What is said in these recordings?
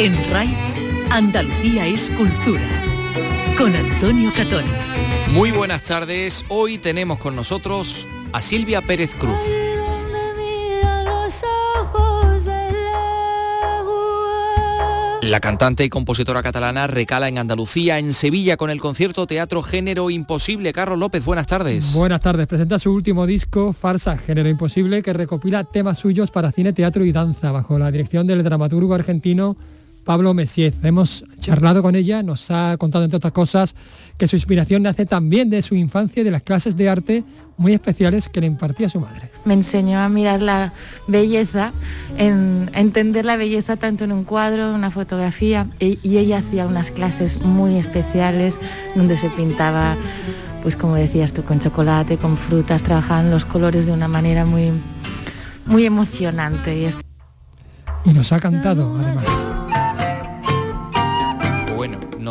En RAI, Andalucía es cultura. Con Antonio Catón. Muy buenas tardes. Hoy tenemos con nosotros a Silvia Pérez Cruz. La cantante y compositora catalana recala en Andalucía, en Sevilla, con el concierto Teatro Género Imposible. Carlos López, buenas tardes. Buenas tardes. Presenta su último disco, Farsa Género Imposible, que recopila temas suyos para cine, teatro y danza, bajo la dirección del dramaturgo argentino Pablo Messiez. Hemos charlado con ella, nos ha contado entre otras cosas que su inspiración nace también de su infancia y de las clases de arte muy especiales que le impartía su madre. Me enseñó a mirar la belleza, en, a entender la belleza tanto en un cuadro, en una fotografía, y, y ella hacía unas clases muy especiales donde se pintaba, pues como decías tú, con chocolate, con frutas, trabajaban los colores de una manera muy, muy emocionante. Y, y nos ha cantado además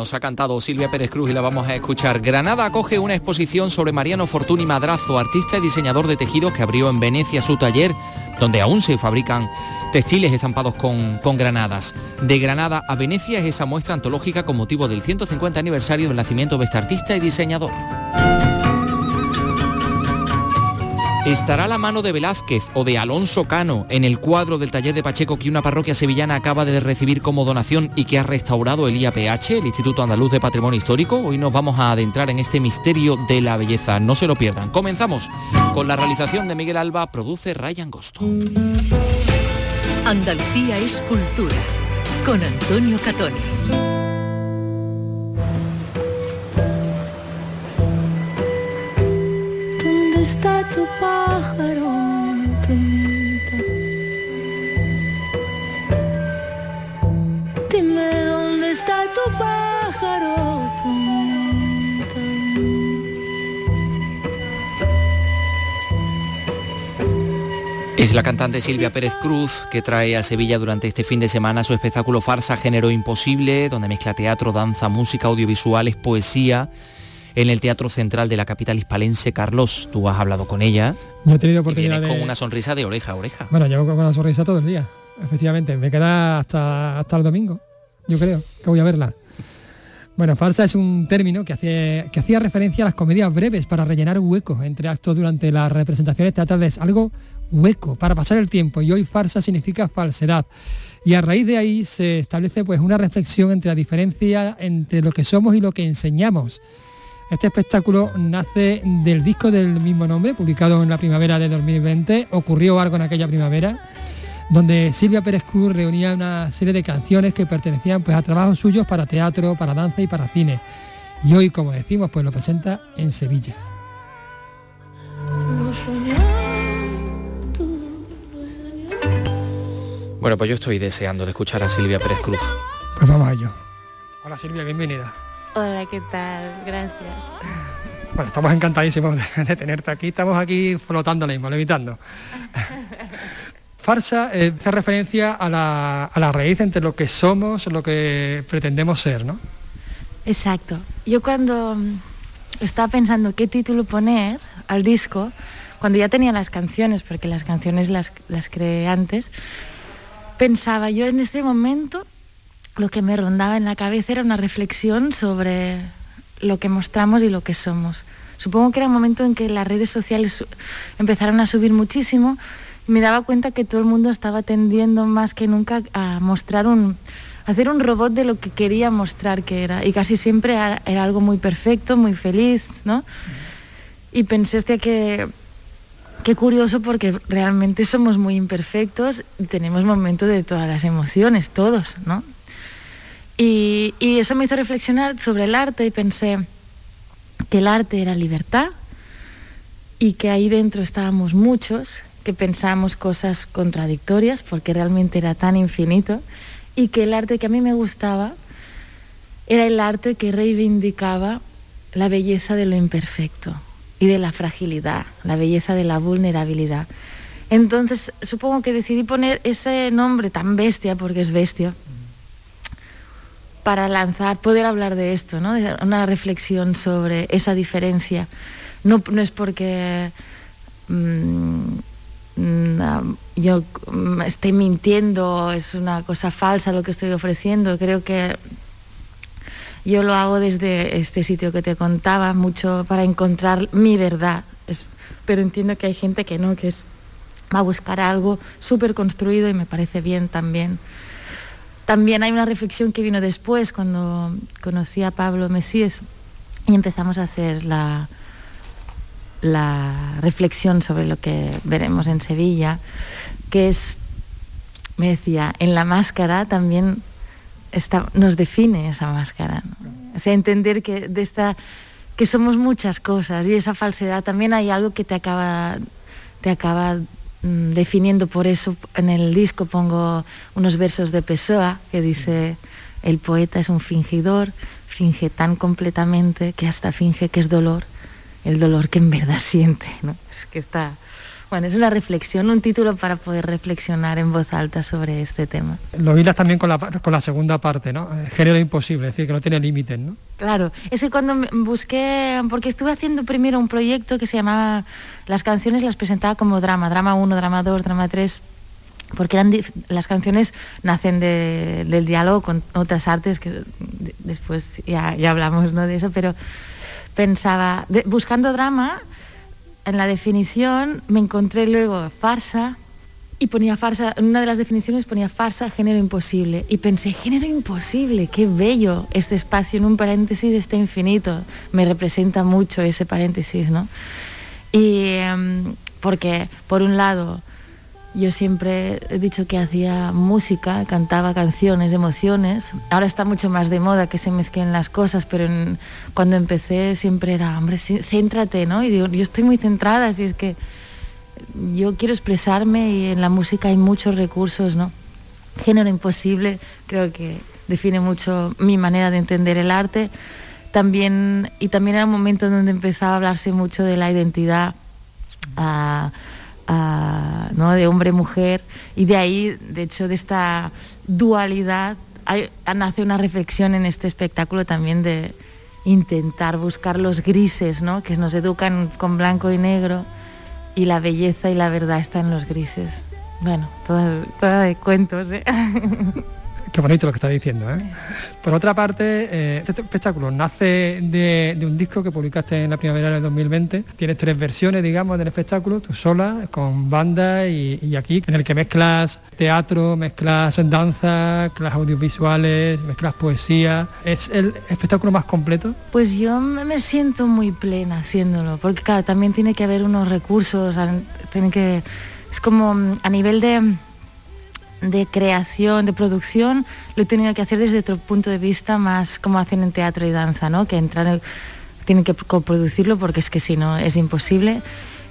nos ha cantado Silvia Pérez Cruz y la vamos a escuchar. Granada acoge una exposición sobre Mariano Fortuny Madrazo, artista y diseñador de tejidos que abrió en Venecia su taller, donde aún se fabrican textiles estampados con, con granadas. De Granada a Venecia es esa muestra antológica con motivo del 150 aniversario del nacimiento de este artista y diseñador. ¿Estará la mano de Velázquez o de Alonso Cano en el cuadro del taller de Pacheco que una parroquia sevillana acaba de recibir como donación y que ha restaurado el IAPH, el Instituto Andaluz de Patrimonio Histórico? Hoy nos vamos a adentrar en este misterio de la belleza. No se lo pierdan. Comenzamos con la realización de Miguel Alba, produce Ryan Gosto. Andalucía es cultura con Antonio Catoni. Está tu pájaro? Dime dónde está tu pájaro. Es la cantante Silvia Pérez Cruz que trae a Sevilla durante este fin de semana su espectáculo Farsa Género Imposible, donde mezcla teatro, danza, música, audiovisuales, poesía en el Teatro Central de la capital hispalense. Carlos, tú has hablado con ella. Yo he tenido oportunidad de... con una sonrisa de oreja a oreja. Bueno, llevo con una sonrisa todo el día, efectivamente. Me queda hasta, hasta el domingo, yo creo, que voy a verla. Bueno, farsa es un término que, hacía, que hacía referencia a las comedias breves para rellenar huecos entre actos durante las representaciones teatrales. Algo hueco, para pasar el tiempo. Y hoy farsa significa falsedad. Y a raíz de ahí se establece pues una reflexión entre la diferencia entre lo que somos y lo que enseñamos este espectáculo nace del disco del mismo nombre, publicado en la primavera de 2020. Ocurrió algo en aquella primavera, donde Silvia Pérez Cruz reunía una serie de canciones que pertenecían pues, a trabajos suyos para teatro, para danza y para cine. Y hoy, como decimos, pues lo presenta en Sevilla. Bueno, pues yo estoy deseando de escuchar a Silvia Pérez Cruz. Pues vamos a ello. Hola Silvia, bienvenida. Hola, ¿qué tal? Gracias. Bueno, estamos encantadísimos de, tenerte aquí. Estamos aquí flotando mismo, levitando. Farsa eh, hace referencia a la, a la raíz entre lo que somos, lo que pretendemos ser, ¿no? Exacto. Yo cuando estaba pensando qué título poner al disco, cuando ya tenía las canciones, porque las canciones las, las creé antes, pensaba yo en este momento lo que me rondaba en la cabeza era una reflexión sobre lo que mostramos y lo que somos. Supongo que era un momento en que las redes sociales empezaron a subir muchísimo y me daba cuenta que todo el mundo estaba tendiendo más que nunca a mostrar un, hacer un robot de lo que quería mostrar que era. Y casi siempre era algo muy perfecto, muy feliz, ¿no? Y pensé hostia, que qué curioso porque realmente somos muy imperfectos y tenemos momentos de todas las emociones, todos, ¿no? Y, eso me hizo reflexionar sobre el arte y pensé que el arte era libertad y que ahí dentro estábamos muchos que pensábamos cosas contradictorias porque realmente era tan infinito y que el arte que a mí me gustaba era el arte que reivindicaba la belleza de lo imperfecto y de la fragilidad, la belleza de la vulnerabilidad. Entonces supongo que decidí poner ese nombre tan bestia, porque es bestia, para lanzar, poder hablar de esto, ¿no? una reflexión sobre esa diferencia. No, es porque mm, mm, yo mm, estoy mintiendo, es una cosa falsa lo que estoy ofreciendo. Creo que yo lo hago desde este sitio que te contaba, mucho para encontrar mi verdad. Pero entiendo que hay gente que no, que es, va a buscar algo súper construido y me parece bien también. También hay una reflexión que vino después, cuando conocí a Pablo Mesías y empezamos a hacer la, reflexión sobre lo que veremos en Sevilla, que es, me decía, en la máscara también nos define esa máscara. O sea, entender que de esta que somos muchas cosas y esa falsedad también hay algo que te acaba te acaba mm, definiendo por eso en el disco pongo unos versos de Pessoa que dice el poeta es un fingidor finge tan completamente que hasta finge que es dolor el dolor que en verdad siente ¿no? es que está bueno es una reflexión un título para poder reflexionar en voz alta sobre este tema Lo hilas también con la, con la segunda parte, ¿no? Eh, Género imposible, es decir, que no tiene límites, ¿no? Claro, es que cuando busqué, porque estuve haciendo primero un proyecto que se llamaba, las canciones las presentaba como drama, drama 1, drama 2, drama 3, porque eran las canciones nacen de- del diálogo con otras artes, que de- después ya, ya hablamos ¿no? de eso, pero pensaba, de- buscando drama, en la definición me encontré luego farsa y ponía farsa, en una de las definiciones ponía farsa, género imposible. Y pensé, género imposible, qué bello este espacio en un paréntesis está infinito. Me representa mucho ese paréntesis, ¿no? Y em, porque, por un lado, yo siempre he dicho que hacía música, cantaba canciones, emociones. Ahora está mucho más de moda que se mezclen las cosas, pero cuando empecé siempre era, hombre, céntrate, ¿no? Y digo, yo estoy muy centrada, si es que yo quiero expresarme y en la música hay muchos recursos, ¿no? Género imposible, creo que define mucho mi manera de entender el arte. También, y también era un momento en donde empezaba a hablarse mucho de la identidad ¿no? de hombre-mujer y de ahí, de hecho, de esta dualidad, nace una reflexión en este espectáculo también de intentar buscar los grises, ¿no? que nos educan con blanco y negro y la belleza y la verdad están en los grises. Bueno, toda, toda de cuentos. ¿eh? Qué bonito lo que está diciendo, ¿eh? Por otra parte, eh, este espectáculo nace de, un disco que publicaste en la primavera del 2020. Tienes tres versiones, digamos, del espectáculo, tú sola, con banda y, y aquí, en el que mezclas teatro, mezclas danza, mezclas audiovisuales, mezclas poesía. ¿Es el espectáculo más completo? Pues yo me siento muy plena haciéndolo, porque claro, también tiene que haber unos recursos, tiene que es como mm, a nivel de de creación, de producción, lo he tenido que hacer desde otro punto de vista más como hacen en teatro y danza, ¿no? Que entrar tienen que coproducirlo porque es que si no es imposible.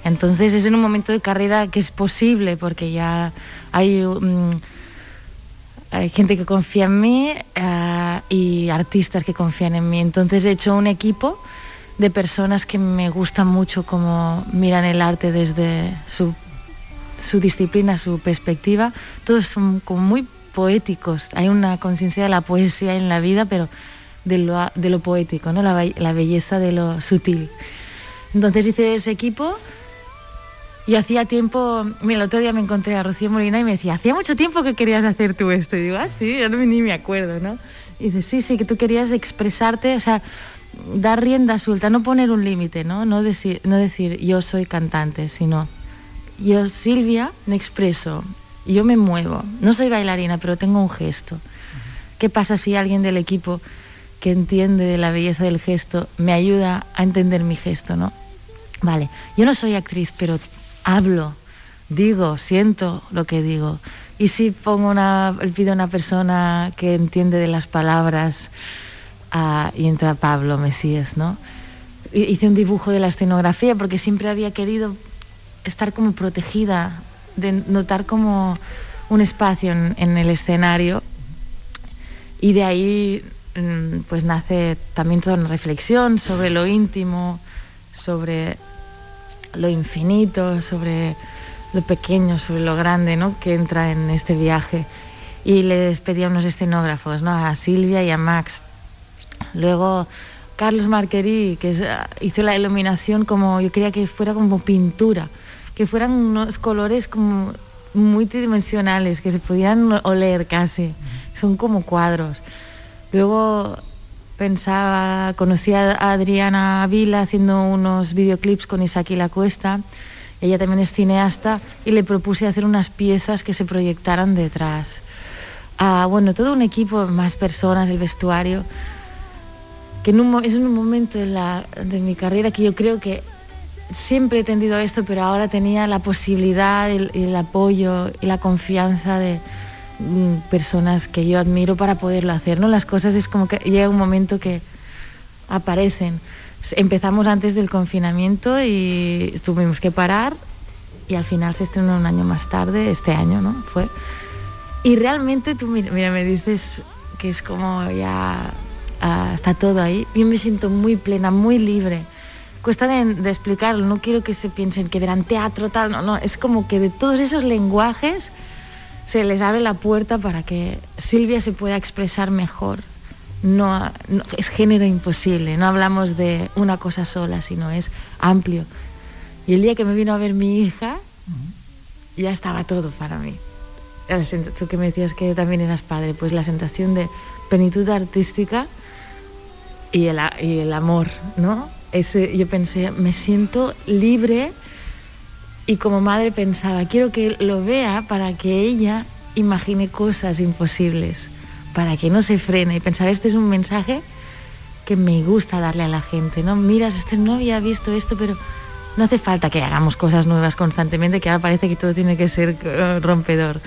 Entonces es en un momento de carrera que es posible porque ya hay mm, hay gente que confía en mí eh, y artistas que confían en mí. Entonces he hecho un equipo de personas que me gustan mucho cómo miran el arte desde su, su disciplina, su perspectiva. Todos son como muy poéticos. Hay una conciencia de la poesía en la vida, pero de lo, de lo poético, ¿no? la, be- la belleza de lo sutil. Entonces hice ese equipo y hacía tiempo, mira, el otro día me encontré a Rocío Molina y me decía, hacía mucho tiempo que querías hacer tú esto. Y digo, ah, sí, ya no, ni me acuerdo, ¿no? Y dice, sí, sí, que tú querías expresarte, o sea, dar rienda suelta, no poner un límite, ¿no? No decir, no decir yo soy cantante, sino yo, Silvia, me expreso, yo me muevo. No soy bailarina, pero tengo un gesto. ¿Qué pasa si alguien del equipo que entiende de la belleza del gesto me ayuda a entender mi gesto, ¿no? Vale, yo no soy actriz, pero hablo, digo, siento lo que digo. Y si pongo una, pido a una persona que entiende de las palabras ah, y entra Pablo Mesías, ¿no? Hi- Hice un dibujo de la escenografía porque siempre había querido estar como protegida, de notar como un espacio en, el escenario y de ahí mm, pues nace también toda una reflexión sobre lo íntimo, sobre lo infinito, sobre lo pequeño, sobre lo grande, ¿no? Que entra en este viaje. Y les pedí a unos escenógrafos, ¿no? A Silvia y a Max. Luego Carlos Marquerí, que es- hizo la iluminación como yo quería que fuera como pintura, que fueran unos colores como multidimensionales que se podían oler casi. Son como cuadros. Luego pensaba, conocí a Adriana Vila haciendo unos videoclips con Isaki La Cuesta. Ella también es cineasta y le propuse hacer unas piezas que se proyectaran detrás. Ah, bueno, todo un equipo, más personas, el vestuario, que en es un momento de, la, de mi carrera que yo creo que siempre he tendido esto, pero ahora tenía la posibilidad, el, el apoyo y la confianza de mm, personas que yo admiro para poderlo hacer. ¿no? Las cosas es como que llega un momento que aparecen. Empezamos antes del confinamiento y tuvimos que parar y al final se estrenó un año más tarde, este año, ¿no? Fue. Y realmente tú, mira, me dices que es como ya ah, está todo ahí. Yo me siento muy plena, muy libre. Cuesta de, de explicarlo, no quiero que se piensen que verán teatro, tal, no, no, es como que de todos esos lenguajes se les abre la puerta para que Silvia se pueda expresar mejor. No, no, es género imposible, no hablamos de una cosa sola, sino es amplio. Y el día que me vino a ver mi hija, ya estaba todo para mí. Tú que me decías que también eras padre, pues la sensación de plenitud artística y el, y el amor, ¿no? Yo pensé, me siento libre y como madre pensaba, quiero que lo vea para que ella imagine cosas imposibles, para que no se frene. Y pensaba, este es un mensaje que me gusta darle a la gente, ¿no? Miras, este no había visto esto, pero no hace falta que hagamos cosas nuevas constantemente, que ahora parece que todo tiene que ser eh, rompedor.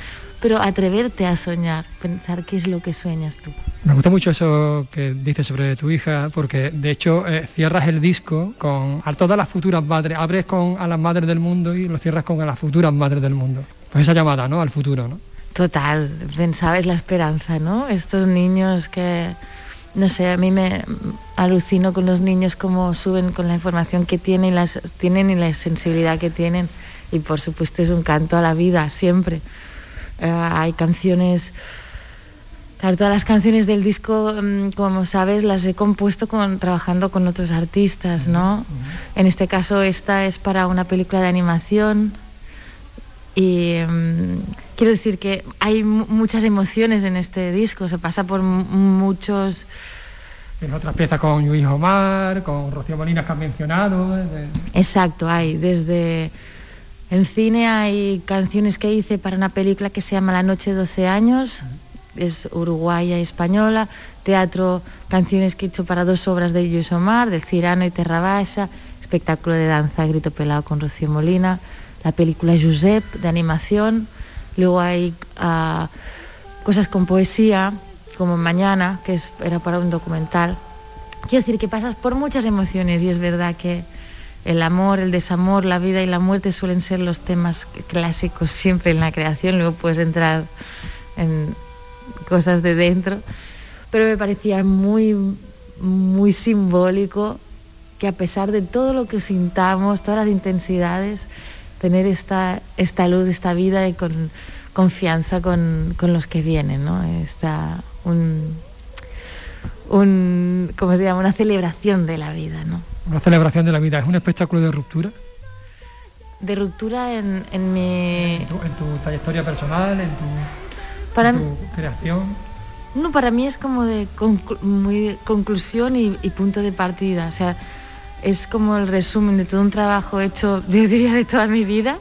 Pero atreverte a soñar, pensar qué es lo que sueñas tú. Me gusta mucho eso que dices sobre tu hija, porque de hecho eh, cierras el disco con a todas las futuras madres, abres con a las madres del mundo y lo cierras con a las futuras madres del mundo. Pues esa llamada, ¿no? Al futuro, ¿no? Total, pensaba es la esperanza, ¿no? Estos niños que, no sé, a mí me alucino con los niños cómo suben con la información que tienen y, las, tienen y la sensibilidad que tienen. Y por supuesto es un canto a la vida, siempre. Eh, hay canciones, claro, todas las canciones del disco, mm, como sabes, las he compuesto con, trabajando con otros artistas, ¿no? En este caso esta es para una película de animación y mm, quiero decir que hay mu- muchas emociones en este disco, se pasa por mu- muchos... Tienes otras piezas con Luis Omar, con Rocío Molinas que has mencionado. eh, Exacto, hay desde... En cine hay canciones que hice para una película que se llama La Noche de 12 años, es uruguaya y española, teatro, canciones que he hecho para dos obras de Luis Omar, del Cirano y Terra Baixa, espectáculo de danza Grito Pelado con Rocío Molina, la película Josep de animación, luego hay ah, cosas con poesía, como Mañana, que es- era para un documental. Quiero decir que pasas por muchas emociones y es verdad que el amor, el desamor, la vida y la muerte suelen ser los temas clásicos siempre en la creación, luego puedes entrar en cosas de dentro, pero me parecía muy, muy simbólico que a pesar de todo lo que sintamos, todas las intensidades, tener esta, esta luz, esta vida y con confianza con, con los que vienen, ¿no? Está un, un, ¿cómo se llama? Una celebración de la vida, ¿no? Una celebración de la vida. Es un espectáculo de ruptura De ruptura en, en mi... en tu, en tu trayectoria personal, en tu, Para, en tu creación. no, para mí es como de conclu- muy de conclusión y, y punto de partida. O sea, es como el resumen de todo un trabajo hecho, yo diría, de toda mi vida.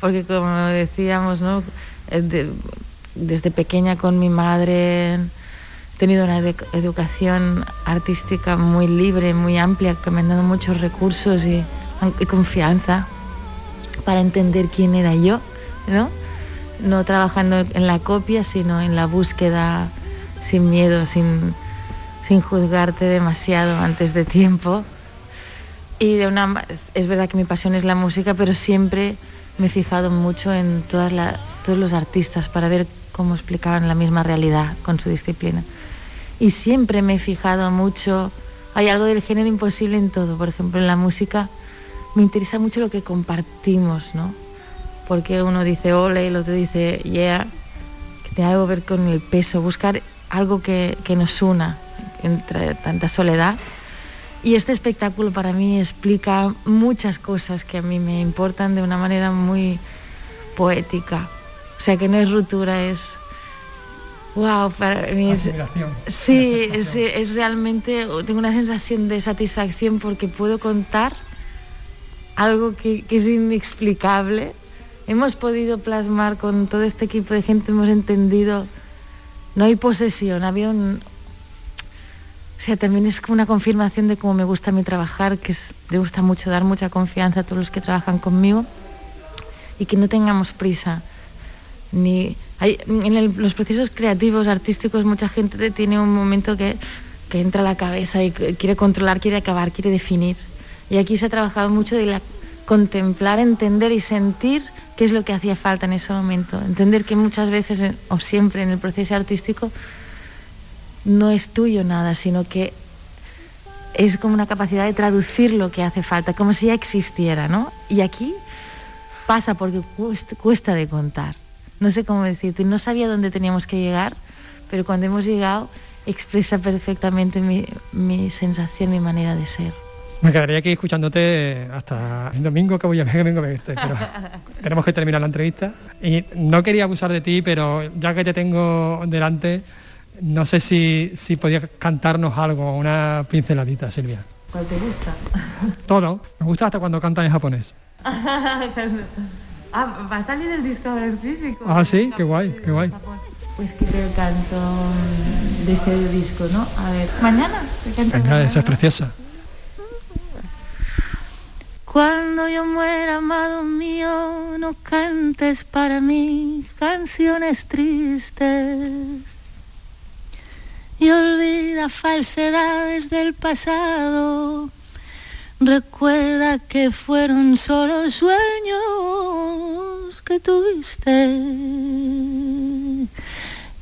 Porque como decíamos, ¿no? Eh, de- desde pequeña con mi madre tenido una edu- educación artística muy libre, muy amplia, que me han dado muchos recursos y, confianza para entender quién era yo, ¿no? No trabajando en la copia, sino en la búsqueda sin miedo, sin, sin juzgarte demasiado antes de tiempo. Y de una, es verdad que mi pasión es la música, pero siempre me he fijado mucho en todas todos los artistas para ver cómo explicaban la misma realidad con su disciplina. Y siempre me he fijado mucho, hay algo del género imposible en todo, por ejemplo en la música me interesa mucho lo que compartimos, ¿no? Porque uno dice ole y el otro dice yeah, que tiene algo que ver con el peso, buscar algo que, que nos una entre tanta soledad. Y este espectáculo para mí explica muchas cosas que a mí me importan de una manera muy poética. O sea, que no es ruptura, es... Wow, para mí es... Sí, es, es realmente, tengo una sensación de satisfacción porque puedo contar algo que, que es inexplicable. Hemos podido plasmar con todo este equipo de gente, hemos entendido, no hay posesión, había un... O sea, también es como una confirmación de cómo me gusta a mí trabajar, que es, me gusta mucho dar mucha confianza a todos los que trabajan conmigo y que no tengamos prisa. Ni, en los procesos creativos, artísticos, mucha gente tiene un momento que, entra a la cabeza y quiere controlar, quiere acabar, quiere definir. Y aquí se ha trabajado mucho de la, contemplar, entender y sentir qué es lo que hacía falta en ese momento. Entender que muchas veces, o siempre en el proceso artístico, no es tuyo nada, sino que es como una capacidad de traducir lo que hace falta, como si ya existiera, ¿no? Y aquí pasa porque cuesta de contar. No sé cómo decirte, no sabía dónde teníamos que llegar, pero cuando hemos llegado expresa perfectamente mi, mi sensación, mi manera de ser. Me quedaría aquí escuchándote hasta el domingo que voy a ver, verte, pero tenemos que terminar la entrevista. Y no quería abusar de ti, pero ya que te tengo delante, no sé si, si podías cantarnos algo, una pinceladita, Silvia. ¿Cuál te gusta? Todo. Me gusta hasta cuando cantas en japonés. ah, va a salir el disco ahora en físico. Ah, sí, qué guay, qué guay. Pues que te canto de este disco, ¿no? A ver, mañana. Te canto Venga, mañana. esa es preciosa. Cuando yo muera, amado mío, no cantes para mí canciones tristes. Y olvida falsedades del pasado. Recuerda que fueron solo sueños que tuviste.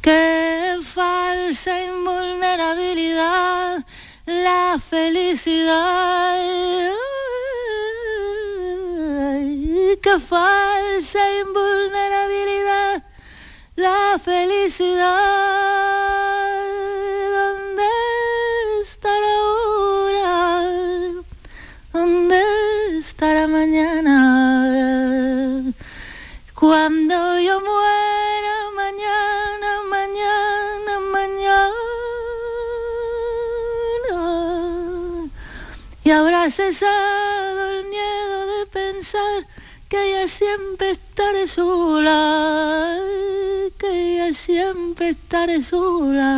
Qué falsa invulnerabilidad la felicidad. Ay, Qué falsa invulnerabilidad la felicidad. Y habrá cesado el miedo de pensar que ya siempre estaré sola, que ya siempre estaré sola.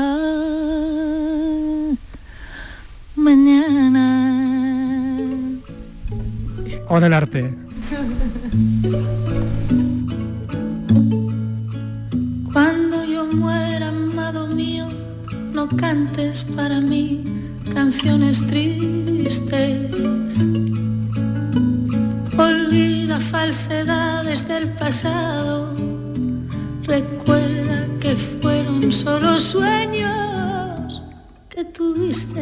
Mañana. O del arte. Cuando yo muera, amado mío, no cantes para mí canciones tristes. Olvida falsedades del pasado. Recuerda que fueron solo sueños que tuviste.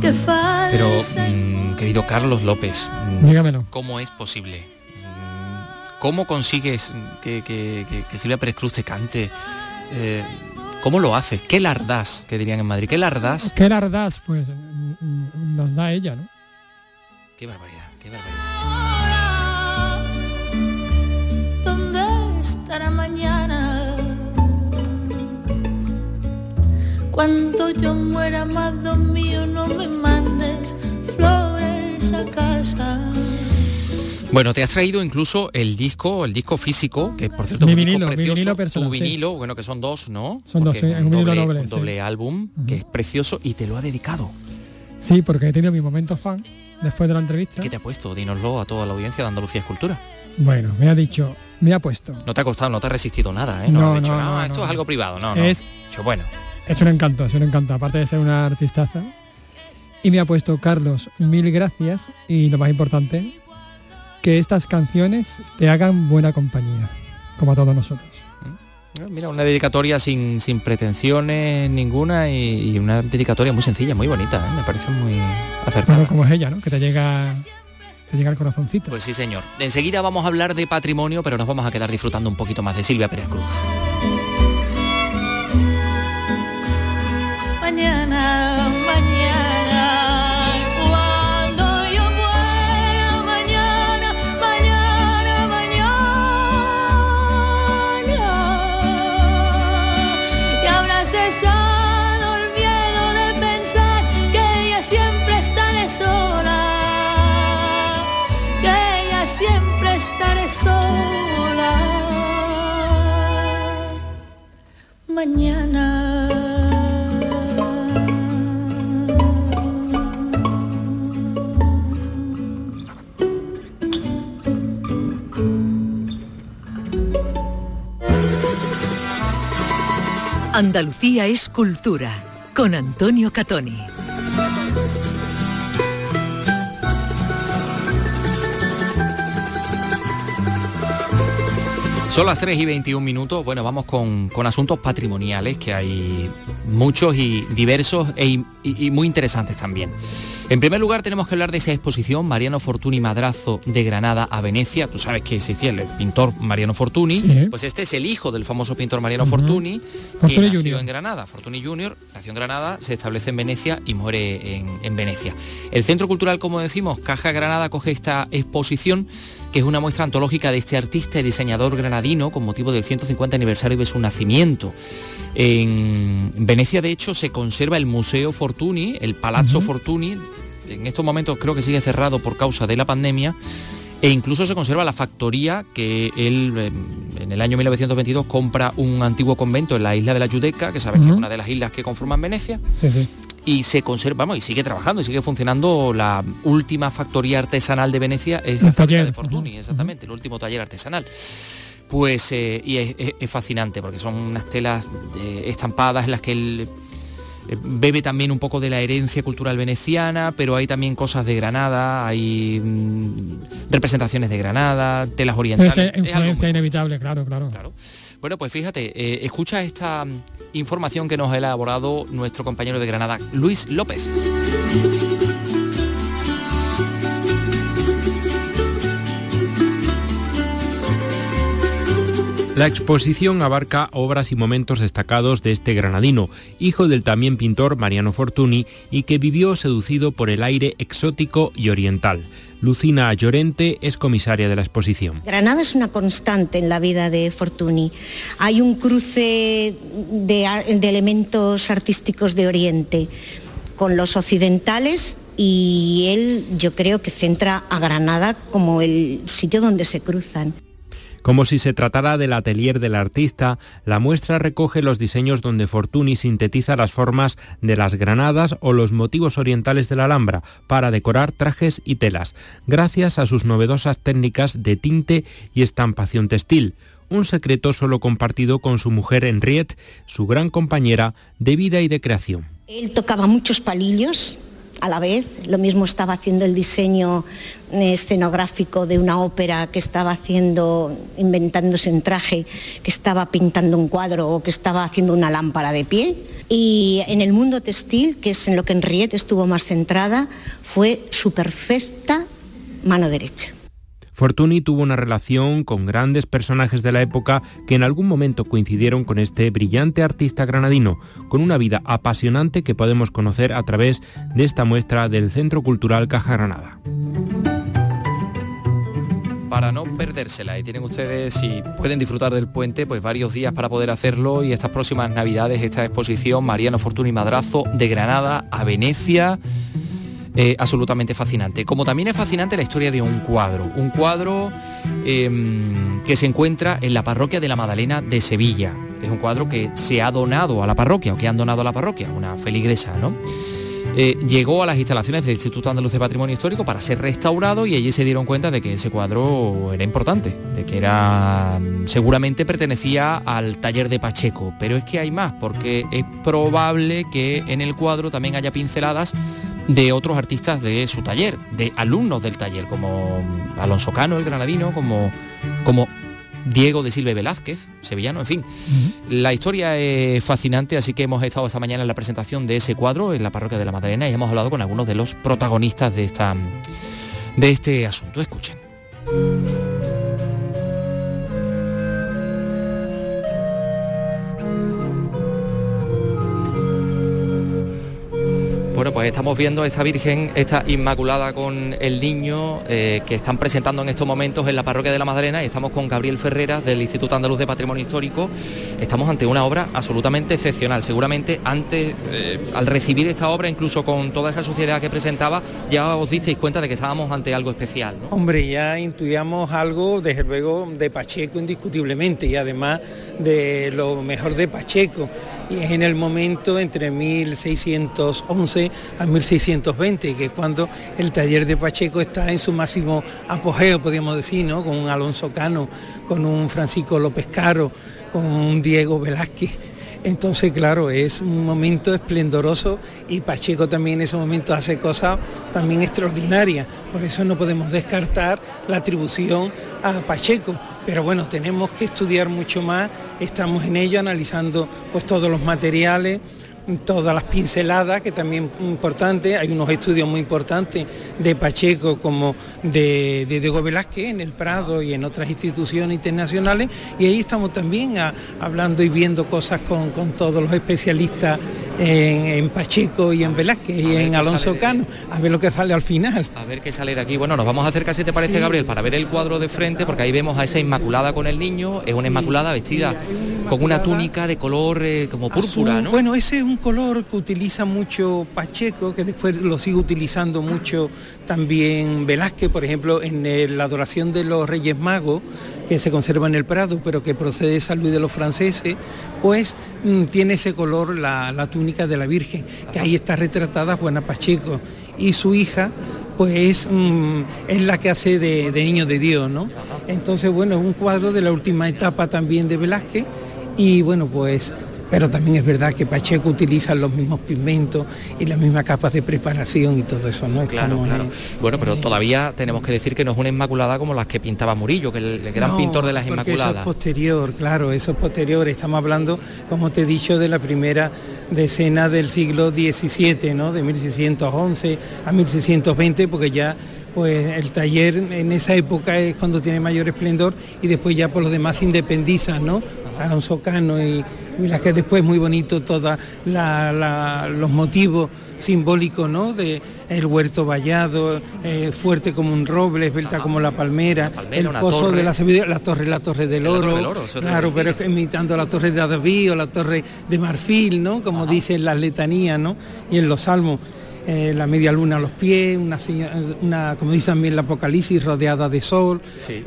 Que Pero, mm, querido Carlos López, mm, Dígamelo. ¿cómo es posible? Mm, ¿Cómo consigues que, que- que- que Silvia Pérez Cruz te cante? Eh, ¿Cómo lo haces? ¿Qué lardás? Que dirían en Madrid. ¿Qué lardás? ¿Qué lardás? Pues mm, mm, nos da ella, ¿no? Qué barbaridad, qué barbaridad. ahora? ¿Dónde estará mañana? Cuando yo muera, amado mío, no me mandes flores a casa. Bueno, te has traído incluso el disco, el disco físico, que por cierto Mi es un disco vinilo, mi precioso, vinilo personal, tu sí. vinilo, bueno, que son dos, ¿no? Son dos, sí, es un vinilo doble, doble, un sí. doble álbum, que es precioso y te lo ha dedicado. Sí, porque he tenido mi momento fan después de la entrevista. ¿Qué te ha puesto? Dínoslo a toda la audiencia de Andalucía Escultura. Bueno, me ha dicho, me ha puesto. No te ha costado, no te ha resistido nada, ¿eh? No, No, has dicho, no, no, no, esto no. es algo privado, no, no. Es- Dicho, bueno, Es un encanto, es un encanto, aparte de ser una artistaza. Y me ha puesto, Carlos, mil gracias y lo más importante, que estas canciones te hagan buena compañía, como a todos nosotros. Eh, Mira, una dedicatoria sin, sin pretensiones ninguna y, y una dedicatoria muy sencilla, muy bonita, ¿eh? me parece muy acertada. Bueno, como es ella, ¿no? Que te llega, te llega al corazoncito. Pues sí, señor. Enseguida vamos a hablar de patrimonio, pero nos vamos a quedar disfrutando un poquito más de Silvia Pérez Cruz. Mañana. Andalucía es cultura con Antonio Catoni. Son las 3 y 21 minutos. Bueno, vamos con, con asuntos patrimoniales, que hay muchos y diversos e, y- y muy interesantes también. En primer lugar, tenemos que hablar de esa exposición Mariano Fortuny Madrazo de Granada a Venecia. Tú sabes que existía el pintor Mariano Fortuny. Sí. Pues este es el hijo del famoso pintor Mariano Fortuny, que Fortuny nació Junior. en Granada. Fortuny Junior nació en Granada, se establece en Venecia y muere en, en Venecia. El Centro Cultural, como decimos, Caja Granada, coge esta exposición que es una muestra antológica de este artista y diseñador granadino con motivo del 150 aniversario de su nacimiento. En Venecia, de hecho, se conserva el Museo Fortuny, el Palazzo Fortuny. En estos momentos creo que sigue cerrado por causa de la pandemia. E incluso se conserva la factoría que él eh, en el año 1922 compra un antiguo convento en la isla de la Judeca, que sabes que es una de las islas que conforman Venecia, Sí, sí. Y se conserva, vamos, y sigue trabajando y sigue funcionando la última factoría artesanal de Venecia, es la taller, de Fortuny, exactamente, el último taller artesanal. Pues, eh, y es, es- es fascinante porque son unas telas eh, estampadas en las que él eh, bebe también un poco de la herencia cultural veneciana, pero hay también cosas de Granada, hay mm, representaciones de Granada, telas orientales. Esa es algo muy- inevitable, claro, claro. Claro. Bueno, pues fíjate, eh, escucha esta información que nos ha elaborado nuestro compañero de Granada, Luis López. La exposición abarca obras y momentos destacados de este granadino, hijo del también pintor Mariano Fortuny y que vivió seducido por el aire exótico y oriental. Lucina Llorente es comisaria de la exposición. Granada es una constante en la vida de Fortuny. Hay un cruce de, de elementos artísticos de Oriente con los occidentales y él yo creo que centra a Granada como el sitio donde se cruzan. Como si se tratara del atelier del artista, la muestra recoge los diseños donde Fortuny sintetiza las formas de las granadas o los motivos orientales de la Alhambra para decorar trajes y telas, gracias a sus novedosas técnicas de tinte y estampación textil. Un secreto solo compartido con su mujer Henriette, su gran compañera de vida y de creación. Él tocaba muchos palillos a la vez, lo mismo estaba haciendo el diseño eh, escenográfico de una ópera que estaba haciendo, inventándose un traje, que estaba pintando un cuadro o que estaba haciendo una lámpara de pie. Y en el mundo textil, que es en lo que Henriette estuvo más centrada, fue su perfecta mano derecha. Fortuny tuvo una relación con grandes personajes de la época que en algún momento coincidieron con este brillante artista granadino, con una vida apasionante que podemos conocer a través de esta muestra del Centro Cultural Caja Granada. Para no perdérsela y tienen ustedes, si pueden disfrutar del puente, pues varios días para poder hacerlo y estas próximas navidades, esta exposición Mariano Fortuny Madrazo de Granada a Venecia, eh, absolutamente fascinante. Como también es fascinante la historia de un cuadro, un cuadro em, que se encuentra en la parroquia de la Madalena de Sevilla. Es un cuadro que se ha donado a la parroquia o que han donado a la parroquia, una feligresa, ¿no? Eh, llegó a las instalaciones del Instituto Andaluz de Patrimonio Histórico para ser restaurado y allí se dieron cuenta de que ese cuadro era importante, de que era seguramente pertenecía al taller de Pacheco, pero es que hay más, porque es probable que en el cuadro también haya pinceladas de otros artistas de su taller, de alumnos del taller, como Alonso Cano, el granadino, como, como Diego de Silva y Velázquez, sevillano, en fin. La historia es fascinante, así que hemos estado esta mañana en la presentación de ese cuadro en la parroquia de la Madalena y hemos hablado con algunos de los protagonistas de, esta, de este asunto. Escuchen. Bueno, pues estamos viendo esta Virgen, esta Inmaculada con el niño eh, que están presentando en estos momentos en la parroquia de la Madalena y estamos con Gabriel Ferreras del Instituto Andaluz de Patrimonio Histórico. Estamos ante una obra absolutamente excepcional. Seguramente antes, eh, al recibir esta obra, incluso con toda esa sociedad que presentaba, ya os disteis cuenta de que estábamos ante algo especial. Hombre, ya intuíamos algo, desde luego, de Pacheco indiscutiblemente y además de lo mejor de Pacheco y es en el momento entre 1611 a 1620, que es cuando el taller de Pacheco está en su máximo apogeo, podríamos decir, ¿no? con un Alonso Cano, con un Francisco López Caro, con un Diego Velázquez. Entonces, claro, es un momento esplendoroso y Pacheco también en ese momento hace cosas también extraordinarias. Por eso no podemos descartar la atribución a Pacheco. Pero bueno, tenemos que estudiar mucho más, estamos en ello analizando pues todos los materiales, todas las pinceladas, que también importante, hay unos estudios muy importantes de Pacheco como de, Diego Velázquez en el Prado y en otras instituciones internacionales, y ahí estamos también hablando y viendo cosas con todos los especialistas en, Pacheco y en Velázquez y en Alonso Cano, a ver lo que sale al final. A ver qué sale de aquí. Bueno, nos vamos a acercar, si te parece, Gabriel, para ver el cuadro de frente, porque ahí vemos a esa Inmaculada con el niño, es una Inmaculada vestida con una túnica de color eh, como púrpura, ¿no? Bueno, ese es un color que utiliza mucho Pacheco, que después lo sigue utilizando mucho también Velázquez, por ejemplo, en la adoración de los Reyes Magos, que se conserva en el Prado, pero que procede de San Luis de los franceses, pues mm, tiene ese color la, túnica de la Virgen, que ahí está retratada Juana Pacheco y su hija pues mm, es la que hace de, de, niño de Dios, ¿no? Entonces, bueno, es un cuadro de la última etapa también de Velázquez y bueno, pues pero también es verdad que Pacheco utiliza los mismos pigmentos y las mismas capas de preparación y todo eso, ¿no? Claro, claro. bueno, pero todavía tenemos que decir que no es una Inmaculada como las que pintaba Murillo, que el, gran pintor de las Inmaculadas. Eso es posterior, claro, eso es posterior. Estamos hablando, como te he dicho, de la primera decena del siglo XVII, ¿no? De 1611 a 1620, porque ya pues el taller en esa época es cuando tiene mayor esplendor y después ya por los demás independiza, ¿no? Alonso Cano y mira que después muy bonito todos los motivos simbólicos, ¿no? De el huerto vallado, eh, fuerte como un roble, esbelta como la palmera, el pozo de la la torre, la torre del oro, claro, pero es imitando la torre de David o la torre de marfil, ¿no? Como dicen las letanías, ¿no? Y en los salmos. Eh, la media luna a los pies, una, una, como dice también el Apocalipsis, rodeada de sol,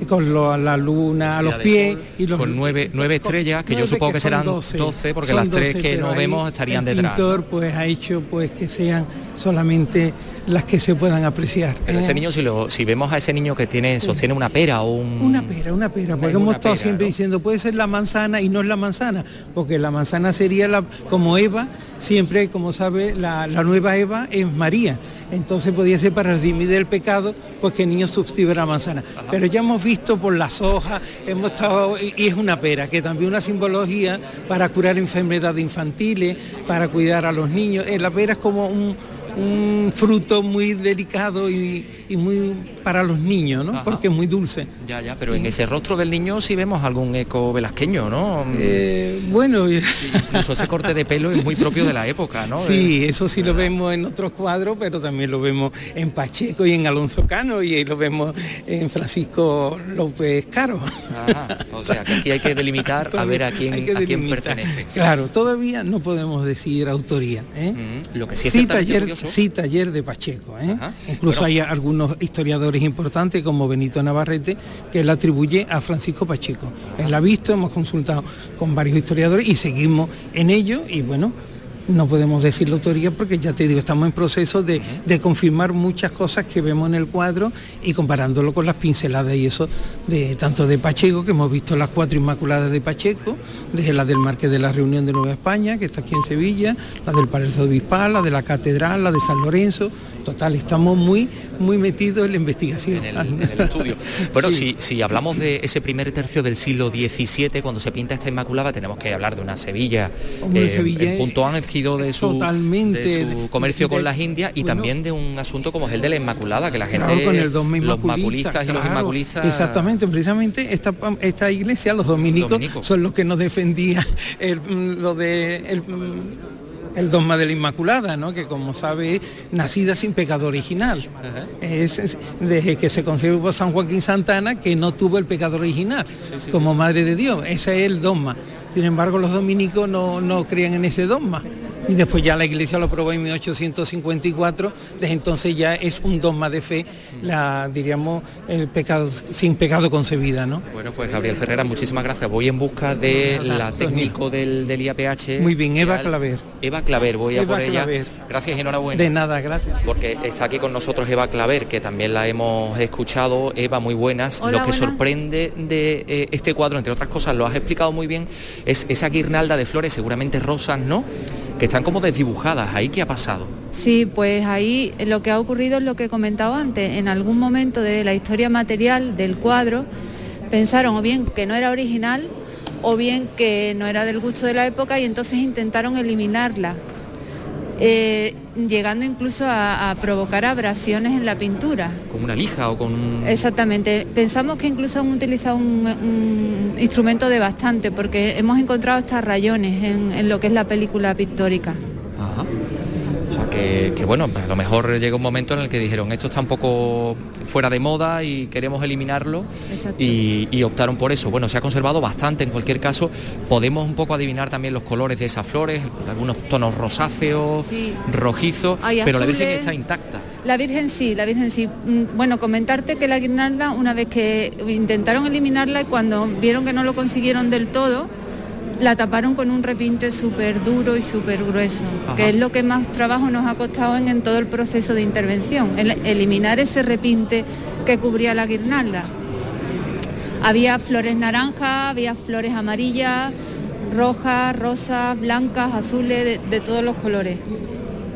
con la luna a los pies. Y los, con nueve, nueve estrellas, que yo supongo que, serán 12, porque las tres que no vemos estarían el detrás. pintor pues ha hecho pues que sean solamente las que se puedan apreciar. este ¿eh? niño, si, lo, si vemos a ese niño que tiene sostiene una pera o un... Una pera, una pera, porque hemos estado siempre diciendo, puede ser la manzana y no es la manzana, porque la manzana sería la, como Eva, siempre, como sabe, la, nueva Eva es María. Entonces podía ser para redimir del pecado, pues que el niño sustituya la manzana. Pero ya hemos visto por las hojas, hemos estado, y es una pera, que también una simbología para curar enfermedades infantiles, para cuidar a los niños. Eh, la pera es como un, un fruto muy delicado y, muy para los niños, ¿no? Porque es muy dulce. Ya, ya, pero en ese rostro del niño sí vemos algún eco velasqueño, ¿no? Eh, bueno, incluso ese corte de pelo es muy propio de la época, ¿no? Sí, eso sí lo vemos en otros cuadros, pero también lo vemos en Pacheco y en Alonso Cano y lo vemos en Francisco López Caro. o sea, que aquí hay que delimitar a ver a quién, a quién pertenece. Claro, todavía no podemos decir autoría. ¿eh? Lo que sí es taller, Sí, taller de Pacheco. ¿eh? Incluso hay algunos historiadores importantes como Benito Navarrete que le atribuye a Francisco Pacheco. Él la ha visto, hemos consultado con varios historiadores y seguimos en ello y bueno, no podemos decir la autoría porque ya te digo, estamos en proceso de, confirmar muchas cosas que vemos en el cuadro y comparándolo con las pinceladas y eso de tanto de Pacheco, que hemos visto las cuatro Inmaculadas de Pacheco, desde la del Marqués de la Reunión de Nueva España, que está aquí en Sevilla, la del Palacio Obispal, la de la Catedral, la de San Lorenzo, total, estamos muy muy metido en la investigación. En el, estudio. Bueno, si, hablamos de ese primer tercio del siglo XVII, cuando se pinta esta Inmaculada, tenemos que hablar de una Sevilla, eh, el punto álgido de su, totalmente, de su comercio con las Indias y también de un asunto como es el de la Inmaculada, que la gente, con el los maculistas y los inmaculistas... Exactamente, precisamente esta, esta iglesia, los dominicos, son los que nos defendían el, lo de... El, el dogma de la Inmaculada, ¿no? que como sabe nacida sin pecado original. Es, desde que se concibió por San Joaquín Santana que no tuvo el pecado original como Madre de Dios. Ese es el dogma. Sin embargo, los dominicos no, no creían en ese dogma y después ya la iglesia lo aprobó en 1854, desde entonces ya es un dogma de fe, la diríamos el pecado sin pecado concebida, ¿no? Bueno, pues Gabriel Ferrera, muchísimas gracias. Voy en busca de la técnico del, del, IAPH. Muy bien, Eva Claver. Eva Claver, voy a por ella. Gracias y enhorabuena. De nada, gracias. Porque está aquí con nosotros Eva Claver, que también la hemos escuchado. Eva, muy buenas. lo que sorprende de eh, este cuadro, entre otras cosas, lo has explicado muy bien, es esa guirnalda de flores, seguramente rosas, ¿no? Que están como desdibujadas. ¿Ahí qué ha pasado? Sí, pues ahí lo que ha ocurrido es lo que he comentado antes. En algún momento de la historia material del cuadro pensaron o bien que no era original o bien que no era del gusto de la época y entonces intentaron eliminarla. Eh, llegando incluso a, provocar abrasiones en la pintura. ¿Con una lija o con un...? Exactamente. Pensamos que incluso han utilizado un, instrumento de bastante porque hemos encontrado hasta rayones en, en lo que es la película pictórica. Que, bueno, a lo mejor llega un momento en el que dijeron esto está un poco fuera de moda y queremos eliminarlo y, optaron por eso. Bueno, se ha conservado bastante en cualquier caso. Podemos un poco adivinar también los colores de esas flores, algunos tonos rosáceos, rojizos, pero la Virgen está intacta. La Virgen sí, la Virgen sí. Mm, bueno, comentarte que la guirnalda, una vez que intentaron eliminarla y cuando vieron que no lo consiguieron del todo, la taparon con un repinte súper duro y súper grueso, que es lo que más trabajo nos ha costado en, todo el proceso de intervención, eliminar ese repinte que cubría la guirnalda. Había flores naranjas, había flores amarillas, rojas, rosas, blancas, azules, de, todos los colores.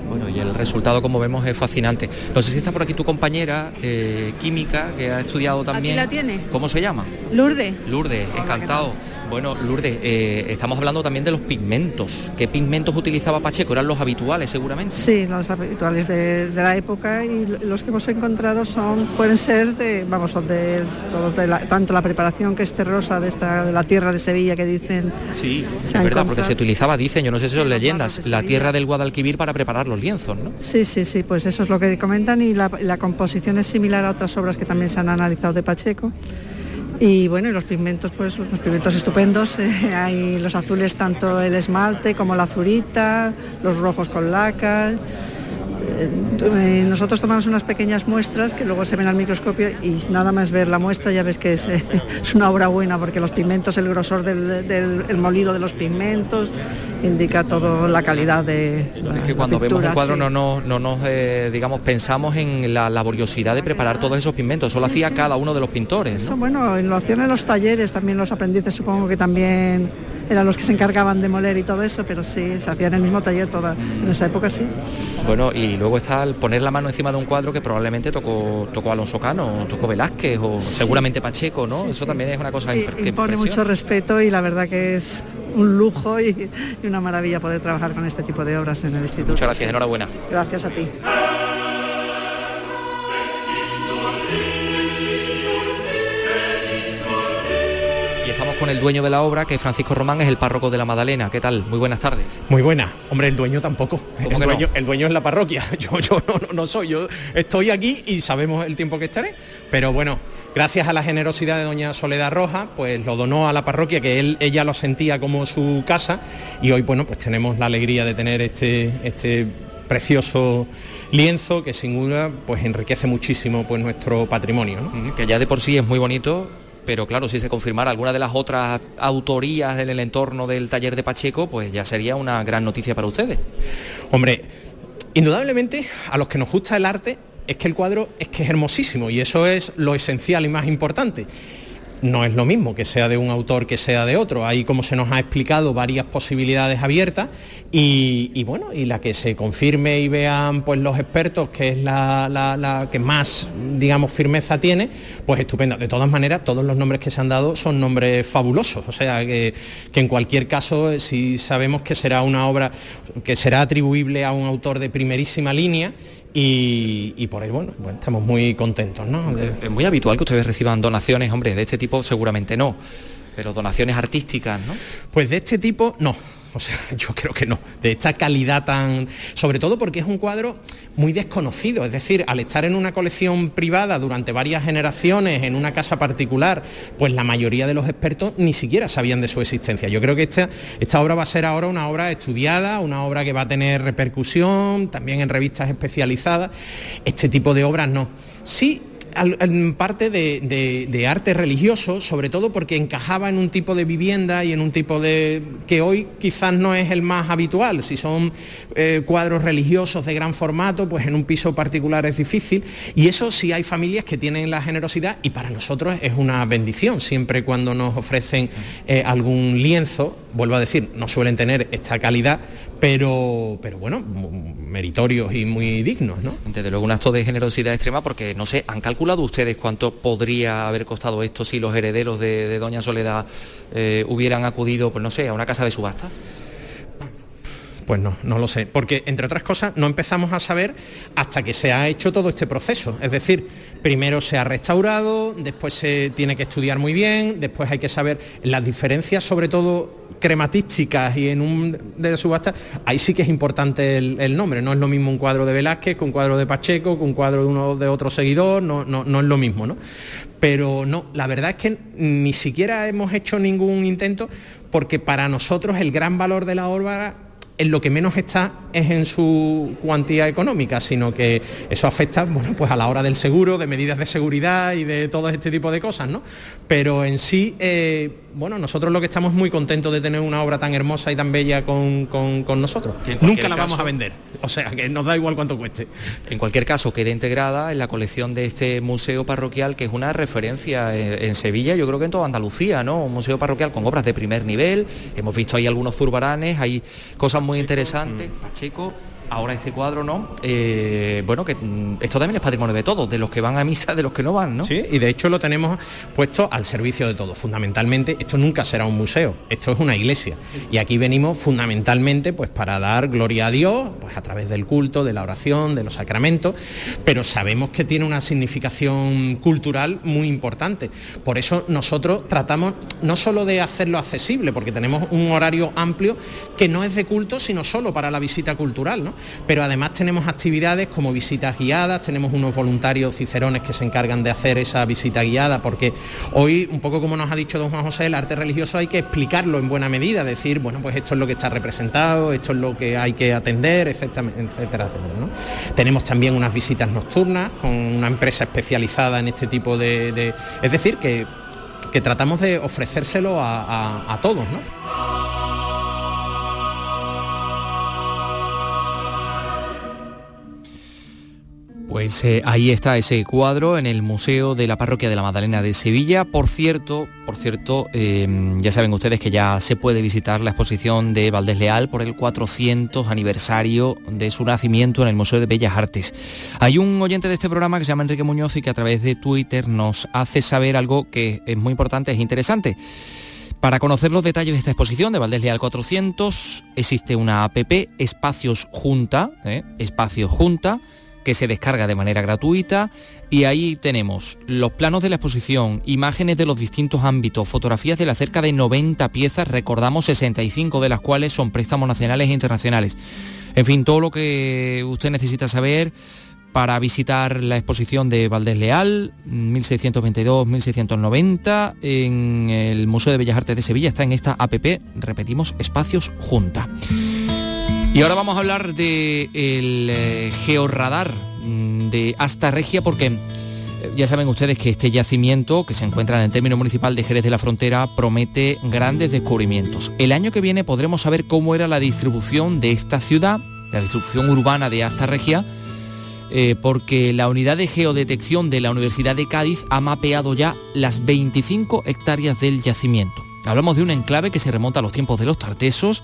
Bueno, y el resultado, como vemos, es fascinante. No sé si está por aquí tu compañera eh, química, que ha estudiado también. Aquí la tiene. ¿Cómo se llama? Lourdes. Lourdes, encantado. Bueno, Lourdes, eh, estamos hablando también de los pigmentos. ¿Qué pigmentos utilizaba Pacheco? ¿Eran los habituales seguramente? Sí, los habituales de, la época y los que hemos encontrado son pueden ser de, vamos, son de, todos de tanto la preparación que es terrosa de, esta, de la tierra de Sevilla que dicen. Sí, es verdad, porque se utilizaba, dicen, yo no sé si son leyendas, la tierra del Guadalquivir para preparar los lienzos, ¿no? Sí, sí, sí, pues eso es lo que comentan y la, la composición es similar a otras obras que también se han analizado de Pacheco. Y bueno, los pigmentos, pues los pigmentos estupendos, eh, hay los azules tanto el esmalte como la azurita, los rojos con laca, nosotros tomamos unas pequeñas muestras que luego se ven al microscopio y nada más ver la muestra ya ves que es, una obra buena porque los pigmentos, el grosor del, molido de los pigmentos indica toda la calidad de Es que cuando vemos el cuadro no nos, no nos eh, digamos, pensamos en la laboriosidad de preparar todos esos pigmentos, eso lo hacía cada uno de los pintores. Eso, bueno, lo hacían en los talleres, también los aprendices supongo que también eran los que se encargaban de moler y todo eso, pero sí, se hacía en el mismo taller toda, en esa época sí. Bueno, y luego está el poner la mano encima de un cuadro que probablemente tocó, tocó Alonso Cano, tocó Velázquez o seguramente Pacheco, ¿no? eso también es una cosa que impone mucho respeto y la verdad que es un lujo y, y, una maravilla poder trabajar con este tipo de obras en el instituto. Muchas gracias, enhorabuena. Gracias a ti. Con el dueño de la obra, que Francisco Román es el párroco de la Madalena. ¿Qué tal? Muy buenas tardes. Muy buena. Hombre, el dueño tampoco. El dueño, el dueño, es la parroquia. Yo, yo no, no, soy. Yo estoy aquí y sabemos el tiempo que estaré. Pero bueno, gracias a la generosidad de doña Soledad Roja, pues lo donó a la parroquia, que él, ella lo sentía como su casa. Y hoy, bueno, pues tenemos la alegría de tener este, este precioso lienzo que sin duda pues enriquece muchísimo pues nuestro patrimonio. Que ya de por sí es muy bonito pero claro, si se confirmara alguna de las otras autorías en el entorno del taller de Pacheco, pues ya sería una gran noticia para ustedes. Hombre, indudablemente a los que nos gusta el arte es que el cuadro es que es hermosísimo y eso es lo esencial y más importante no es lo mismo que sea de un autor que sea de otro. Hay, como se nos ha explicado, varias posibilidades abiertas y, bueno, y la que se confirme y vean pues los expertos, que es la, que más, digamos, firmeza tiene, pues estupenda. De todas maneras, todos los nombres que se han dado son nombres fabulosos. O sea, que, que en cualquier caso, si sabemos que será una obra que será atribuible a un autor de primerísima línea, y, por ahí, bueno, estamos muy contentos, ¿no? Es muy habitual que ustedes reciban donaciones, hombre, de este tipo seguramente no, pero donaciones artísticas, ¿no? Pues de este tipo no. O sea, yo creo que no. De esta calidad tan... Sobre todo porque es un cuadro muy desconocido. Es decir, al estar en una colección privada durante varias generaciones, en una casa particular, pues la mayoría de los expertos ni siquiera sabían de su existencia. Yo creo que esta, esta obra va a ser ahora una obra estudiada, una obra que va a tener repercusión, también en revistas especializadas. Este tipo de obras no. Sí en parte de, arte religioso, sobre todo porque encajaba en un tipo de vivienda y en un tipo de... que hoy quizás no es el más habitual. Si son eh, cuadros religiosos de gran formato, pues en un piso particular es difícil. Y eso sí hay familias que tienen la generosidad y para nosotros es una bendición, siempre cuando nos ofrecen eh, algún lienzo, vuelvo a decir, no suelen tener esta calidad, pero, pero bueno, meritorios y muy dignos, ¿no? Desde luego un acto de generosidad extrema porque, no sé, ¿han calculado ustedes cuánto podría haber costado esto si los herederos de, Doña Soledad eh, hubieran acudido, pues no sé, a una casa de subasta? Pues no, no lo sé, porque entre otras cosas no empezamos a saber hasta que se ha hecho todo este proceso. Es decir, primero se ha restaurado, después se tiene que estudiar muy bien, después hay que saber las diferencias, sobre todo crematísticas y en un de subasta, ahí sí que es importante el, nombre. No es lo mismo un cuadro de Velázquez con un cuadro de Pacheco, con un cuadro de uno de otro seguidor, no, no, no es lo mismo, ¿no? Pero no, la verdad es que ni siquiera hemos hecho ningún intento porque para nosotros el gran valor de la obra en lo que menos está es en su cuantía económica, sino que eso afecta, bueno, pues a la hora del seguro, de medidas de seguridad y de todo este tipo de cosas, ¿no? Pero en sí, eh, bueno, nosotros lo que estamos muy contentos de tener una obra tan hermosa y tan bella con, nosotros. Nunca la vamos a vender, o sea, que nos da igual cuánto cueste. En cualquier caso, quede integrada en la colección de este museo parroquial, que es una referencia en, Sevilla, yo creo que en toda Andalucía, ¿no? Un museo parroquial con obras de primer nivel, hemos visto ahí algunos zurbaranes, hay cosas muy interesantes, Pacheco ahora este cuadro no, eh, bueno, que mm, esto también es patrimonio de todos, de los que van a misa, de los que no van, ¿no? Sí, y de hecho lo tenemos puesto al servicio de todos. Fundamentalmente, esto nunca será un museo, esto es una iglesia. Y aquí venimos fundamentalmente pues para dar gloria a Dios, pues a través del culto, de la oración, de los sacramentos, pero sabemos que tiene una significación cultural muy importante. Por eso nosotros tratamos no solo de hacerlo accesible, porque tenemos un horario amplio que no es de culto, sino solo para la visita cultural, ¿no? Pero además tenemos actividades como visitas guiadas, tenemos unos voluntarios cicerones que se encargan de hacer esa visita guiada, porque hoy, un poco como nos ha dicho don Juan José, el arte religioso hay que explicarlo en buena medida, decir, bueno, pues esto es lo que está representado, esto es lo que hay que atender, etcétera, etcétera, Tenemos también unas visitas nocturnas con una empresa especializada en este tipo de... es decir, que, tratamos de ofrecérselo a, todos, ¿no? Pues eh, ahí está ese cuadro en el Museo de la Parroquia de la Magdalena de Sevilla. Por cierto, por cierto, em, ya saben ustedes que ya se puede visitar la exposición de Valdés Leal por el 400 aniversario de su nacimiento en el Museo de Bellas Artes. Hay un oyente de este programa que se llama Enrique Muñoz y que a través de Twitter nos hace saber algo que es muy importante, es interesante. Para conocer los detalles de esta exposición de Valdés Leal 400 existe una app Espacios Junta, ¿eh? Espacios Junta, que se descarga de manera gratuita y ahí tenemos los planos de la exposición, imágenes de los distintos ámbitos, fotografías de las cerca de 90 piezas, recordamos 65 de las cuales son préstamos nacionales e internacionales. En fin, todo lo que usted necesita saber para visitar la exposición de Valdés Leal, 1622-1690, en el Museo de Bellas Artes de Sevilla, está en esta APP, repetimos, Espacios Junta. Y ahora vamos a hablar del eh, georradar mm, de Asta Regia porque eh, ya saben ustedes que este yacimiento que se encuentra en el término municipal de Jerez de la Frontera promete grandes descubrimientos. El año que viene podremos saber cómo era la distribución de esta ciudad, la distribución urbana de Asta Regia, eh, porque la unidad de geodetección de la Universidad de Cádiz ha mapeado ya las 25 hectáreas del yacimiento. Hablamos de un enclave que se remonta a los tiempos de los tartesos,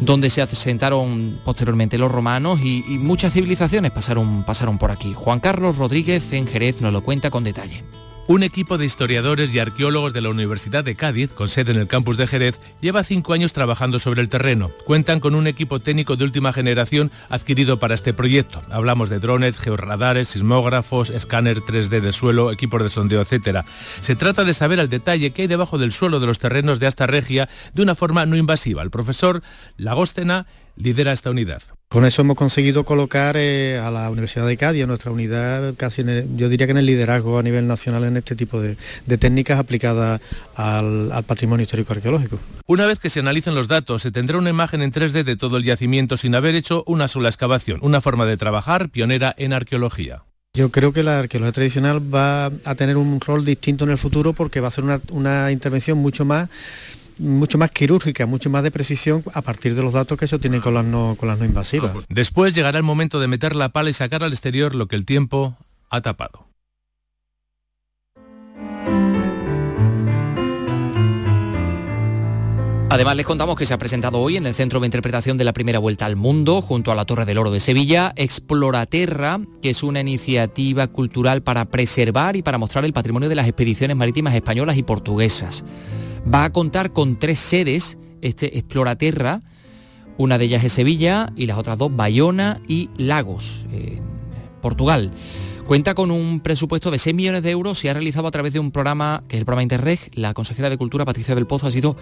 donde se asentaron posteriormente los romanos y, muchas civilizaciones pasaron, pasaron por aquí. Juan Carlos Rodríguez en Jerez nos lo cuenta con detalle. Un equipo de historiadores y arqueólogos de la Universidad de Cádiz, con sede en el campus de Jerez, lleva cinco años trabajando sobre el terreno. Cuentan con un equipo técnico de última generación adquirido para este proyecto. Hablamos de drones, georradares, sismógrafos, escáner 3D de suelo, equipos de sondeo, etc. Se trata de saber al detalle qué hay debajo del suelo de los terrenos de esta regia de una forma no invasiva. El profesor Lagóstena lidera esta unidad. Con eso hemos conseguido colocar eh, a la Universidad de Cádiz, a nuestra unidad, casi yo diría que en el liderazgo a nivel nacional en este tipo de, técnicas aplicadas al, al, patrimonio histórico arqueológico. Una vez que se analicen los datos, se tendrá una imagen en 3D de todo el yacimiento sin haber hecho una sola excavación, una forma de trabajar pionera en arqueología. Yo creo que la arqueología tradicional va a tener un rol distinto en el futuro porque va a ser una, una intervención mucho más mucho más quirúrgica, mucho más de precisión a partir de los datos que eso tiene con las no, con las no invasivas. Después llegará el momento de meter la pala y sacar al exterior lo que el tiempo ha tapado. Además les contamos que se ha presentado hoy en el Centro de Interpretación de la Primera Vuelta al Mundo, junto a la Torre del Oro de Sevilla, Exploraterra, que es una iniciativa cultural para preservar y para mostrar el patrimonio de las expediciones marítimas españolas y portuguesas. Va a contar con tres sedes, este Exploraterra, una de ellas es Sevilla y las otras dos Bayona y Lagos, en Portugal. Cuenta con un presupuesto de 6 millones de euros y ha realizado a través de un programa, que es el programa Interreg, la consejera de Cultura, Patricia del Pozo, ha sido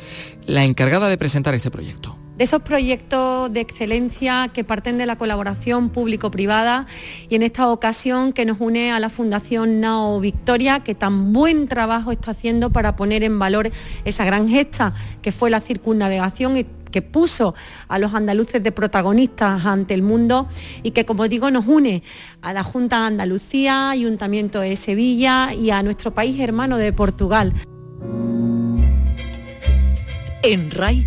la encargada de presentar este proyecto de esos proyectos de excelencia que parten de la colaboración público-privada y en esta ocasión que nos une a la Fundación Nao Victoria, que tan buen trabajo está haciendo para poner en valor esa gran gesta que fue la circunnavegación y que puso a los andaluces de protagonistas ante el mundo y que, como digo, nos une a la Junta de Andalucía, Ayuntamiento de Sevilla y a nuestro país hermano de Portugal. En RAI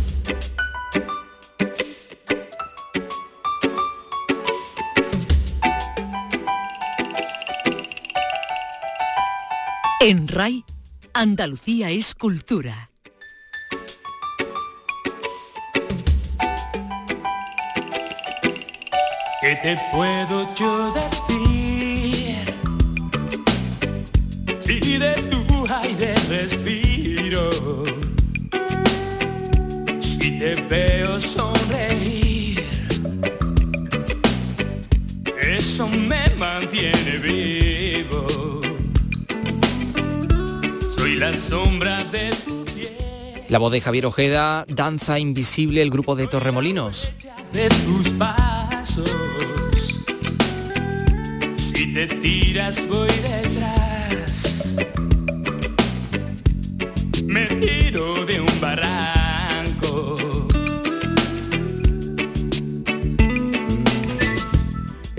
En RAI, Andalucía es cultura. ¿Qué te puedo yo decir? Si de tu aire respiro, si te veo sonreír, eso me mantiene vivo la sombra de tu La voz de Javier Ojeda, Danza Invisible, el grupo de Torremolinos. De tus pasos, si te tiras voy detrás. Me tiro de un barranco.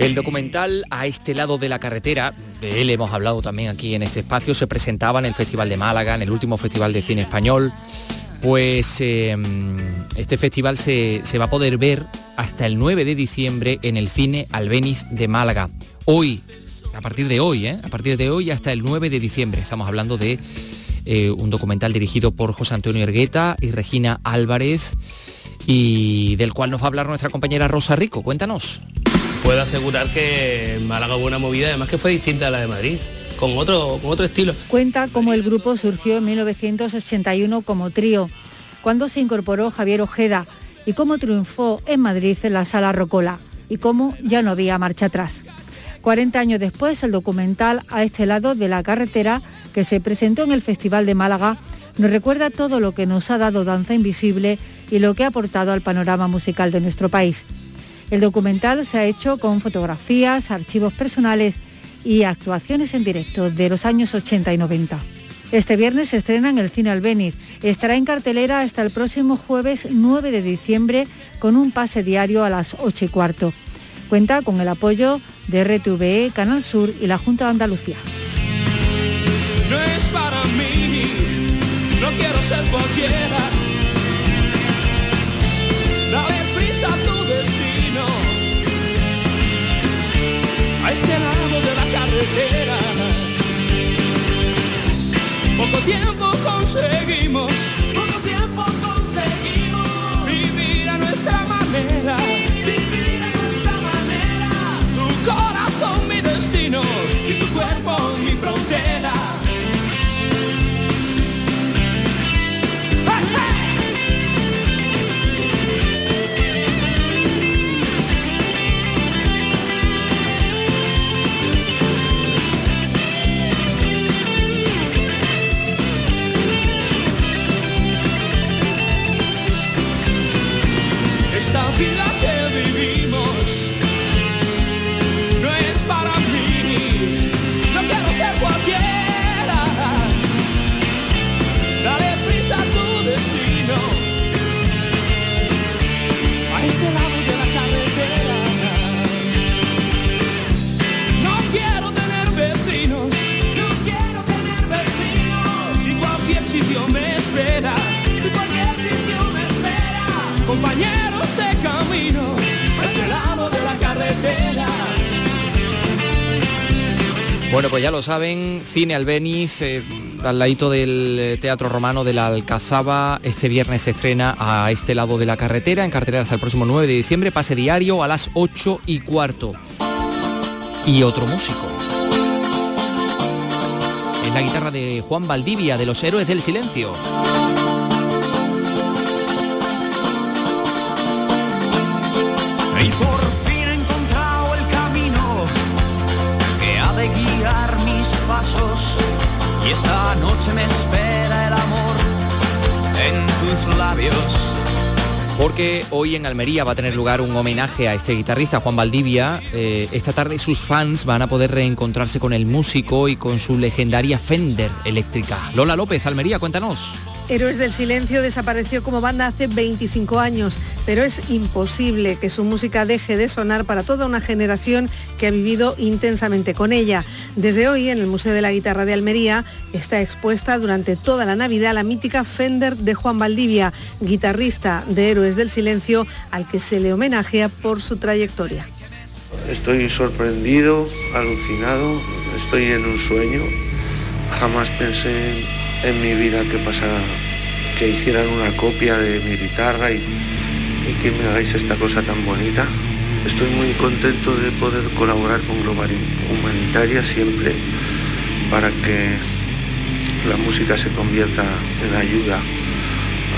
El documental A este lado de la carretera de él hemos hablado también aquí en este espacio, se presentaba en el Festival de Málaga, en el último Festival de Cine Español. Pues em, este festival se, va a poder ver hasta el 9 de diciembre en el Cine Albeniz de Málaga. Hoy, a partir de hoy, ¿eh? a partir de hoy hasta el 9 de diciembre. Estamos hablando de eh, un documental dirigido por José Antonio Ergueta y Regina Álvarez y del cual nos va a hablar nuestra compañera Rosa Rico. Cuéntanos puedo asegurar que Málaga hubo una movida, además que fue distinta a la de Madrid. Con otro, con otro estilo. Cuenta cómo el grupo surgió en 1981 como trío, cuando se incorporó Javier Ojeda y cómo triunfó en Madrid en la sala Rocola y cómo ya no había marcha atrás. 40 años después, el documental A este lado de la carretera, que se presentó en el Festival de Málaga, nos recuerda todo lo que nos ha dado Danza Invisible y lo que ha aportado al panorama musical de nuestro país. El documental se ha hecho con fotografías, archivos personales y actuaciones en directo de los años 80 y 90. Este viernes se estrena en el Cine Albeniz. Estará en cartelera hasta el próximo jueves 9 de diciembre con un pase diario a las 8 y cuarto. Cuenta con el apoyo de RTVE, Canal Sur y la Junta de Andalucía. Ya lo saben, Cine Albeniz, eh, al ladito del eh, Teatro Romano de la Alcazaba, este viernes se estrena a este lado de la carretera, en cartelera hasta el próximo 9 de diciembre, pase diario a las 8 y cuarto. Y otro músico. Es la guitarra de Juan Valdivia, de los Héroes del Silencio. Esta noche me espera el amor en tus labios. Porque hoy en Almería va a tener lugar un homenaje a este guitarrista, Juan Valdivia. Eh, esta tarde sus fans van a poder reencontrarse con el músico y con su legendaria Fender eléctrica. Lola López, Almería, cuéntanos. Héroes del Silencio desapareció como banda hace 25 años, pero es imposible que su música deje de sonar para toda una generación que ha vivido intensamente con ella. Desde hoy, en el Museo de la Guitarra de Almería, está expuesta durante toda la Navidad la mítica Fender de Juan Valdivia, guitarrista de Héroes del Silencio, al que se le homenajea por su trayectoria. Estoy sorprendido, alucinado, estoy en un sueño. Jamás pensé en mi vida que pasara, que hicieran una copia de mi guitarra y, y que me hagáis esta cosa tan bonita. Estoy muy contento de poder colaborar con Global Humanitaria siempre para que la música se convierta en ayuda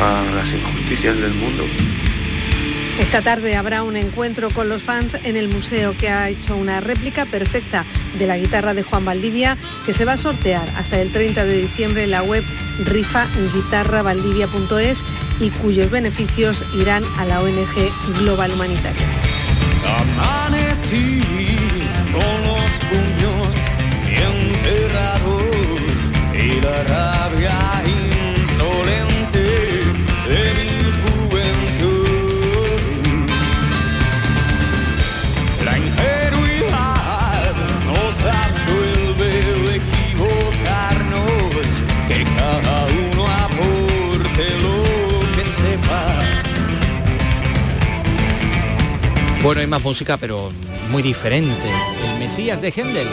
a las injusticias del mundo. Esta tarde habrá un encuentro con los fans en el museo que ha hecho una réplica perfecta de la guitarra de Juan Valdivia que se va a sortear hasta el 30 de diciembre en la web rifaguitarravaldivia.es y cuyos beneficios irán a la ONG Global Humanitaria. Amanecí con los y la rabia Bueno, hay más música, pero muy diferente. El Mesías de Händel.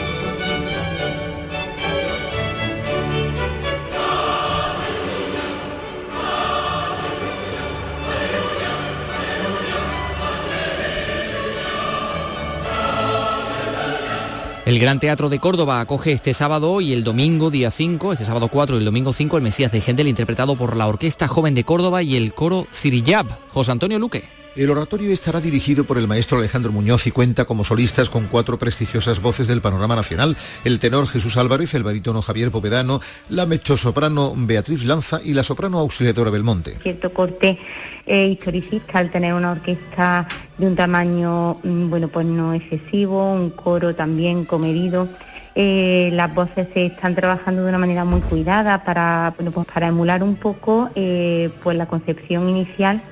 El Gran Teatro de Córdoba acoge este sábado y el domingo, día 5, este sábado 4 y el domingo 5, el Mesías de Händel, interpretado por la Orquesta Joven de Córdoba y el coro Cirillab. José Antonio Luque. El oratorio estará dirigido por el maestro Alejandro Muñoz y cuenta como solistas con cuatro prestigiosas voces del panorama nacional, el tenor Jesús Álvarez, el barítono Javier Povedano, la mezzosoprano Beatriz Lanza y la soprano auxiliadora Belmonte. cierto corte eh, historicista al tener una orquesta de un tamaño mm, bueno pues no excesivo, un coro también comedido. Eh, las voces se están trabajando de una manera muy cuidada para bueno, pues para emular un poco eh, pues la concepción inicial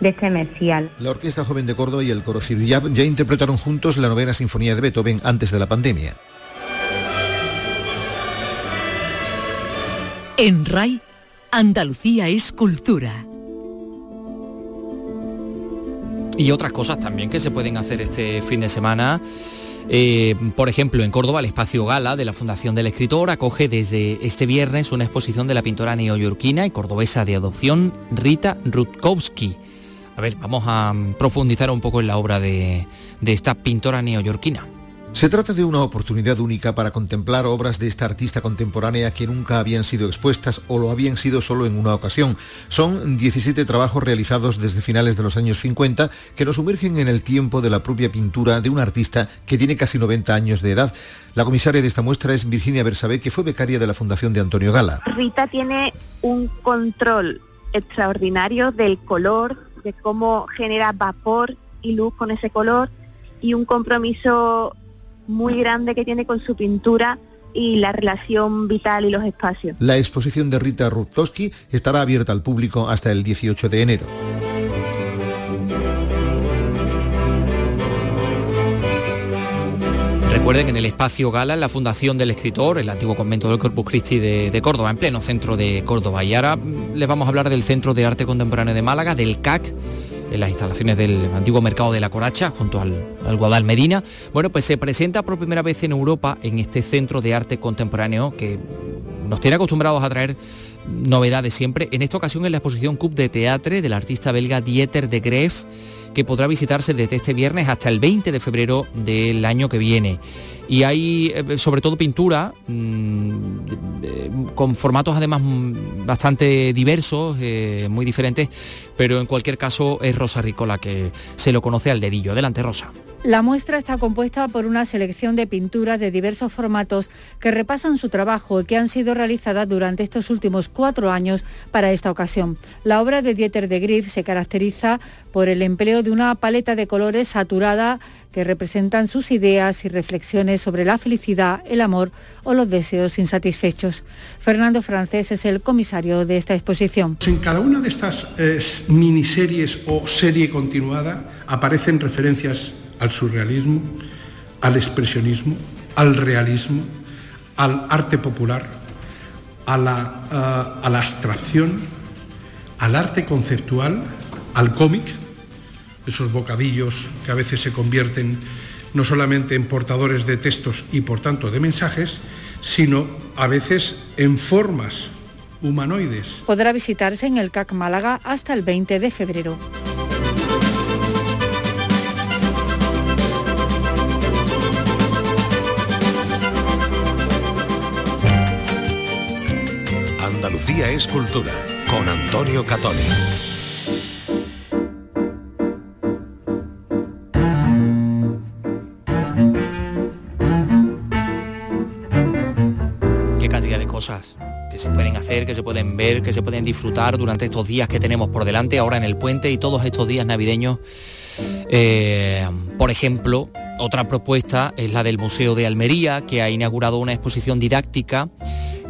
de este Mesías. La Orquesta Joven de Córdoba y el coro Cirillab ya interpretaron juntos la novena sinfonía de Beethoven antes de la pandemia. En RAI, Andalucía es cultura. Y otras cosas también que se pueden hacer este fin de semana. Eh, por ejemplo, en Córdoba, el espacio Gala de la Fundación del Escritor acoge desde este viernes una exposición de la pintora neoyorquina y cordobesa de adopción Rita Rutkowski. A ver, vamos a profundizar un poco en la obra de, de esta pintora neoyorquina. Se trata de una oportunidad única para contemplar obras de esta artista contemporánea que nunca habían sido expuestas o lo habían sido solo en una ocasión. Son 17 trabajos realizados desde finales de los años 50 que nos sumergen en el tiempo de la propia pintura de un artista que tiene casi 90 años de edad. La comisaria de esta muestra es Virginia Bersabé, que fue becaria de la Fundación de Antonio Gala. Rita tiene un control extraordinario del color, de cómo genera vapor y luz con ese color y un compromiso muy grande que tiene con su pintura y la relación vital y los espacios. La exposición de Rita Rutkowski estará abierta al público hasta el 18 de enero. Recuerden que en el espacio Gala, en la Fundación del Escritor, el antiguo convento del Corpus Christi de, Córdoba, en pleno centro de Córdoba. Y ahora les vamos a hablar del Centro de Arte Contemporáneo de Málaga, del CAC, en las instalaciones del antiguo mercado de la Coracha, junto al, al Guadal Medina. Bueno, pues se presenta por primera vez en Europa en este centro de arte contemporáneo que nos tiene acostumbrados a traer novedades siempre. En esta ocasión en la exposición Cup de Teatre del artista belga Dieter de Greef, que podrá visitarse desde este viernes hasta el 20 de febrero del año que viene. Y hay eh, sobre todo pintura eh, con formatos además mm, bastante diversos, eh, muy diferentes, pero en cualquier caso es Rosa Ricola que se lo conoce al dedillo. Adelante Rosa. La muestra está compuesta por una selección de pinturas de diversos formatos que repasan su trabajo y que han sido realizadas durante estos últimos cuatro años para esta ocasión. La obra de Dieter de Griff se caracteriza por el empleo de una paleta de colores saturada que representan sus ideas y reflexiones sobre la felicidad, el amor o los deseos insatisfechos. Fernando Francés es el comisario de esta exposición. En cada una de estas eh, miniseries o serie continuada aparecen referencias al surrealismo, al expresionismo, al realismo, al arte popular, a la, a la abstracción, al arte conceptual, al cómic, esos bocadillos que a veces se convierten no solamente en portadores de textos y por tanto de mensajes, sino a veces en formas humanoides. Podrá visitarse en el CAC Málaga hasta el 20 de febrero. Andalucía es cultura con Antonio Catoni. Que se pueden disfrutar durante estos días que tenemos por delante, ahora en el puente y todos estos días navideños. Eh, por ejemplo, otra propuesta es la del Museo de Almería, que ha inaugurado una exposición didáctica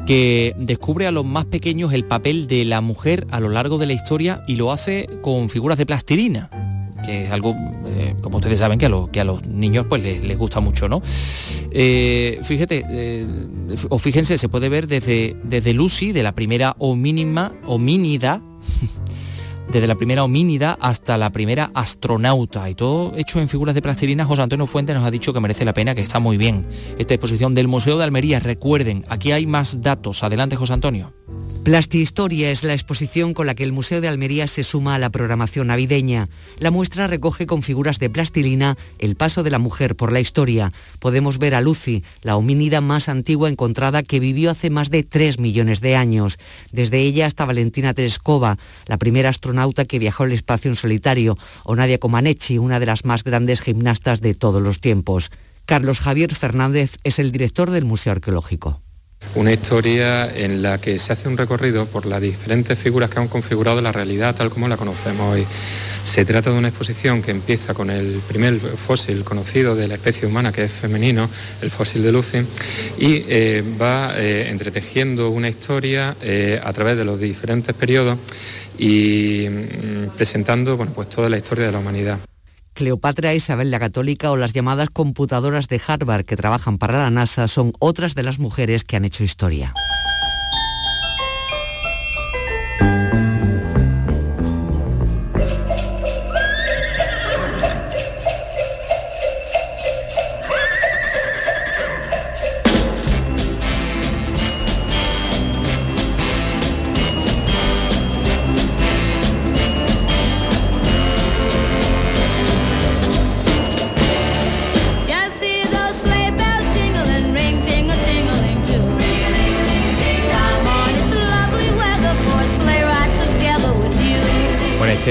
que descubre a los más pequeños el papel de la mujer a lo largo de la historia y lo hace con figuras de plastilina que es algo, eh, como ustedes saben, que a, los, que a los niños pues les, les gusta mucho, ¿no? Eh, fíjate, eh, o fíjense, se puede ver desde, desde Lucy, de la primera homínima, homínida, desde la primera homínida hasta la primera astronauta y todo hecho en figuras de plastilina. José Antonio Fuentes nos ha dicho que merece la pena, que está muy bien. Esta exposición del Museo de Almería, recuerden, aquí hay más datos. Adelante, José Antonio. Plastihistoria es la exposición con la que el Museo de Almería se suma a la programación navideña. La muestra recoge con figuras de plastilina el paso de la mujer por la historia. Podemos ver a Lucy, la homínida más antigua encontrada que vivió hace más de 3 millones de años. Desde ella hasta Valentina Tereskova, la primera astronauta que viajó al espacio en solitario, o Nadia Comaneci, una de las más grandes gimnastas de todos los tiempos. Carlos Javier Fernández es el director del Museo Arqueológico. Una historia en la que se hace un recorrido por las diferentes figuras que han configurado la realidad tal como la conocemos hoy. Se trata de una exposición que empieza con el primer fósil conocido de la especie humana, que es femenino, el fósil de Lucy, y eh, va eh, entretejiendo una historia eh, a través de los diferentes periodos y mm, presentando bueno, pues toda la historia de la humanidad. Cleopatra, Isabel la Católica o las llamadas computadoras de Harvard que trabajan para la NASA son otras de las mujeres que han hecho historia.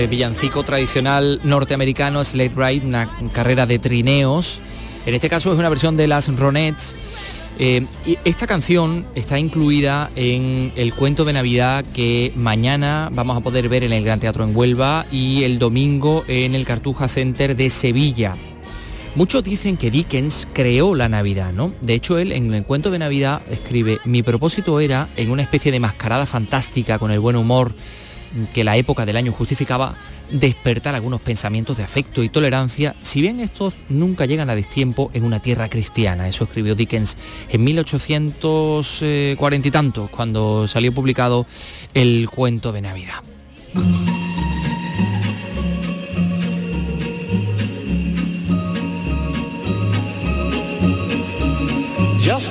Villancico tradicional norteamerano, Slate Ride, una carrera de trineos. En este caso es una versión de las Ronettes. Eh, y esta canción está incluida en el cuento de Navidad que mañana vamos a poder ver en el Gran Teatro en Huelva y el domingo en el Cartuja Center de Sevilla. Muchos dicen que Dickens creó la Navidad, ¿no? De hecho, él en el cuento de Navidad escribe, mi propósito era, en una especie de mascarada fantástica con el buen humor que la época del año justificaba, despertar algunos pensamientos de afecto y tolerancia, si bien estos nunca llegan a destiempo en una tierra cristiana. Eso escribió Dickens en 1840 y tantos, cuando salió publicado el cuento de Navidad.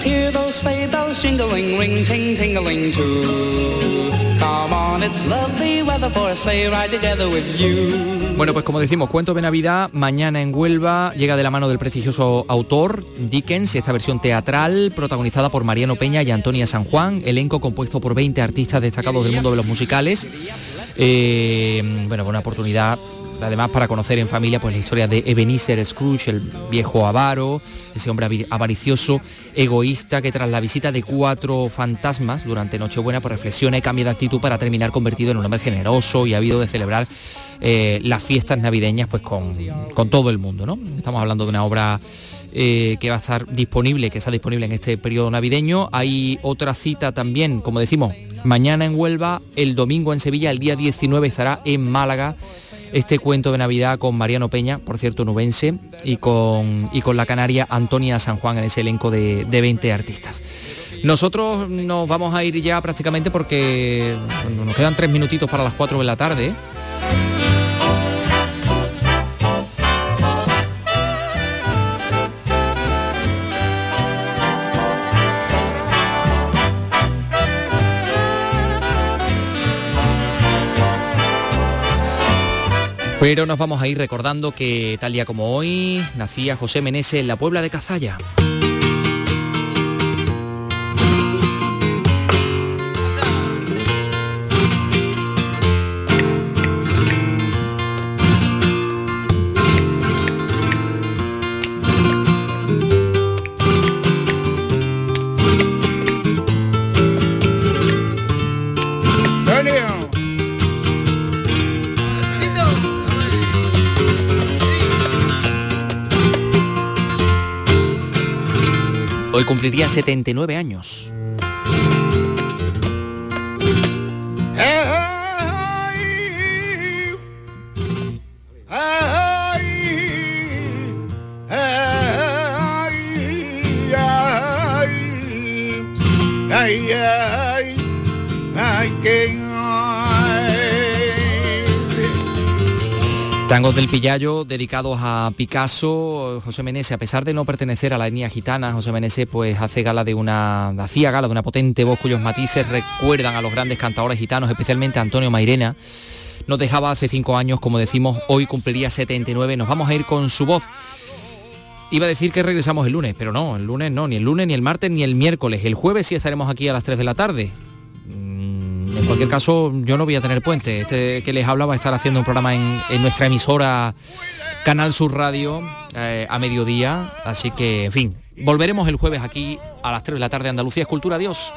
Hear those sleigh bells jingling, ring, ting, tingling too. Come on, it's lovely weather for a sleigh ride together with you. Bueno, pues como decimos, cuento de Navidad, mañana en Huelva, llega de la mano del prestigioso autor Dickens, esta versión teatral protagonizada por Mariano Peña y Antonia San Juan, elenco compuesto por 20 artistas destacados del mundo de los musicales. Eh, bueno, buena oportunidad además para conocer en familia pues la historia de Ebenezer Scrooge, el viejo avaro, ese hombre avaricioso, egoísta, que tras la visita de cuatro fantasmas durante Nochebuena pues reflexiona y cambia de actitud para terminar convertido en un hombre generoso y ha habido de celebrar eh, las fiestas navideñas pues con, con, todo el mundo, ¿no? Estamos hablando de una obra eh, que va a estar disponible, que está disponible en este periodo navideño. Hay otra cita también, como decimos, mañana en Huelva, el domingo en Sevilla, el día 19 estará en Málaga este cuento de Navidad con Mariano Peña, por cierto, nubense, y con, y con la canaria Antonia San Juan en ese elenco de, de 20 artistas. Nosotros nos vamos a ir ya prácticamente porque nos quedan tres minutitos para las 4 de la tarde. Pero nos vamos a ir recordando que tal día como hoy nacía José Menese en la Puebla de Cazalla. Cumpliría 79 años. Tangos del Pillayo dedicados a Picasso, José Menese, a pesar de no pertenecer a la etnia gitana, José Menese pues hace gala de una, hacía gala de una potente voz cuyos matices recuerdan a los grandes cantadores gitanos, especialmente a Antonio Mairena. Nos dejaba hace cinco años, como decimos, hoy cumpliría 79, nos vamos a ir con su voz. Iba a decir que regresamos el lunes, pero no, el lunes no, ni el lunes, ni el martes, ni el miércoles. El jueves sí estaremos aquí a las 3 de la tarde. Cualquier caso, yo no voy a tener puente. Este que les habla va a estar haciendo un programa en, nuestra emisora Canal Sur Radio eh, a mediodía. Así que, en fin, volveremos el jueves aquí a las 3 de la tarde. Andalucía es Cultura. Adiós.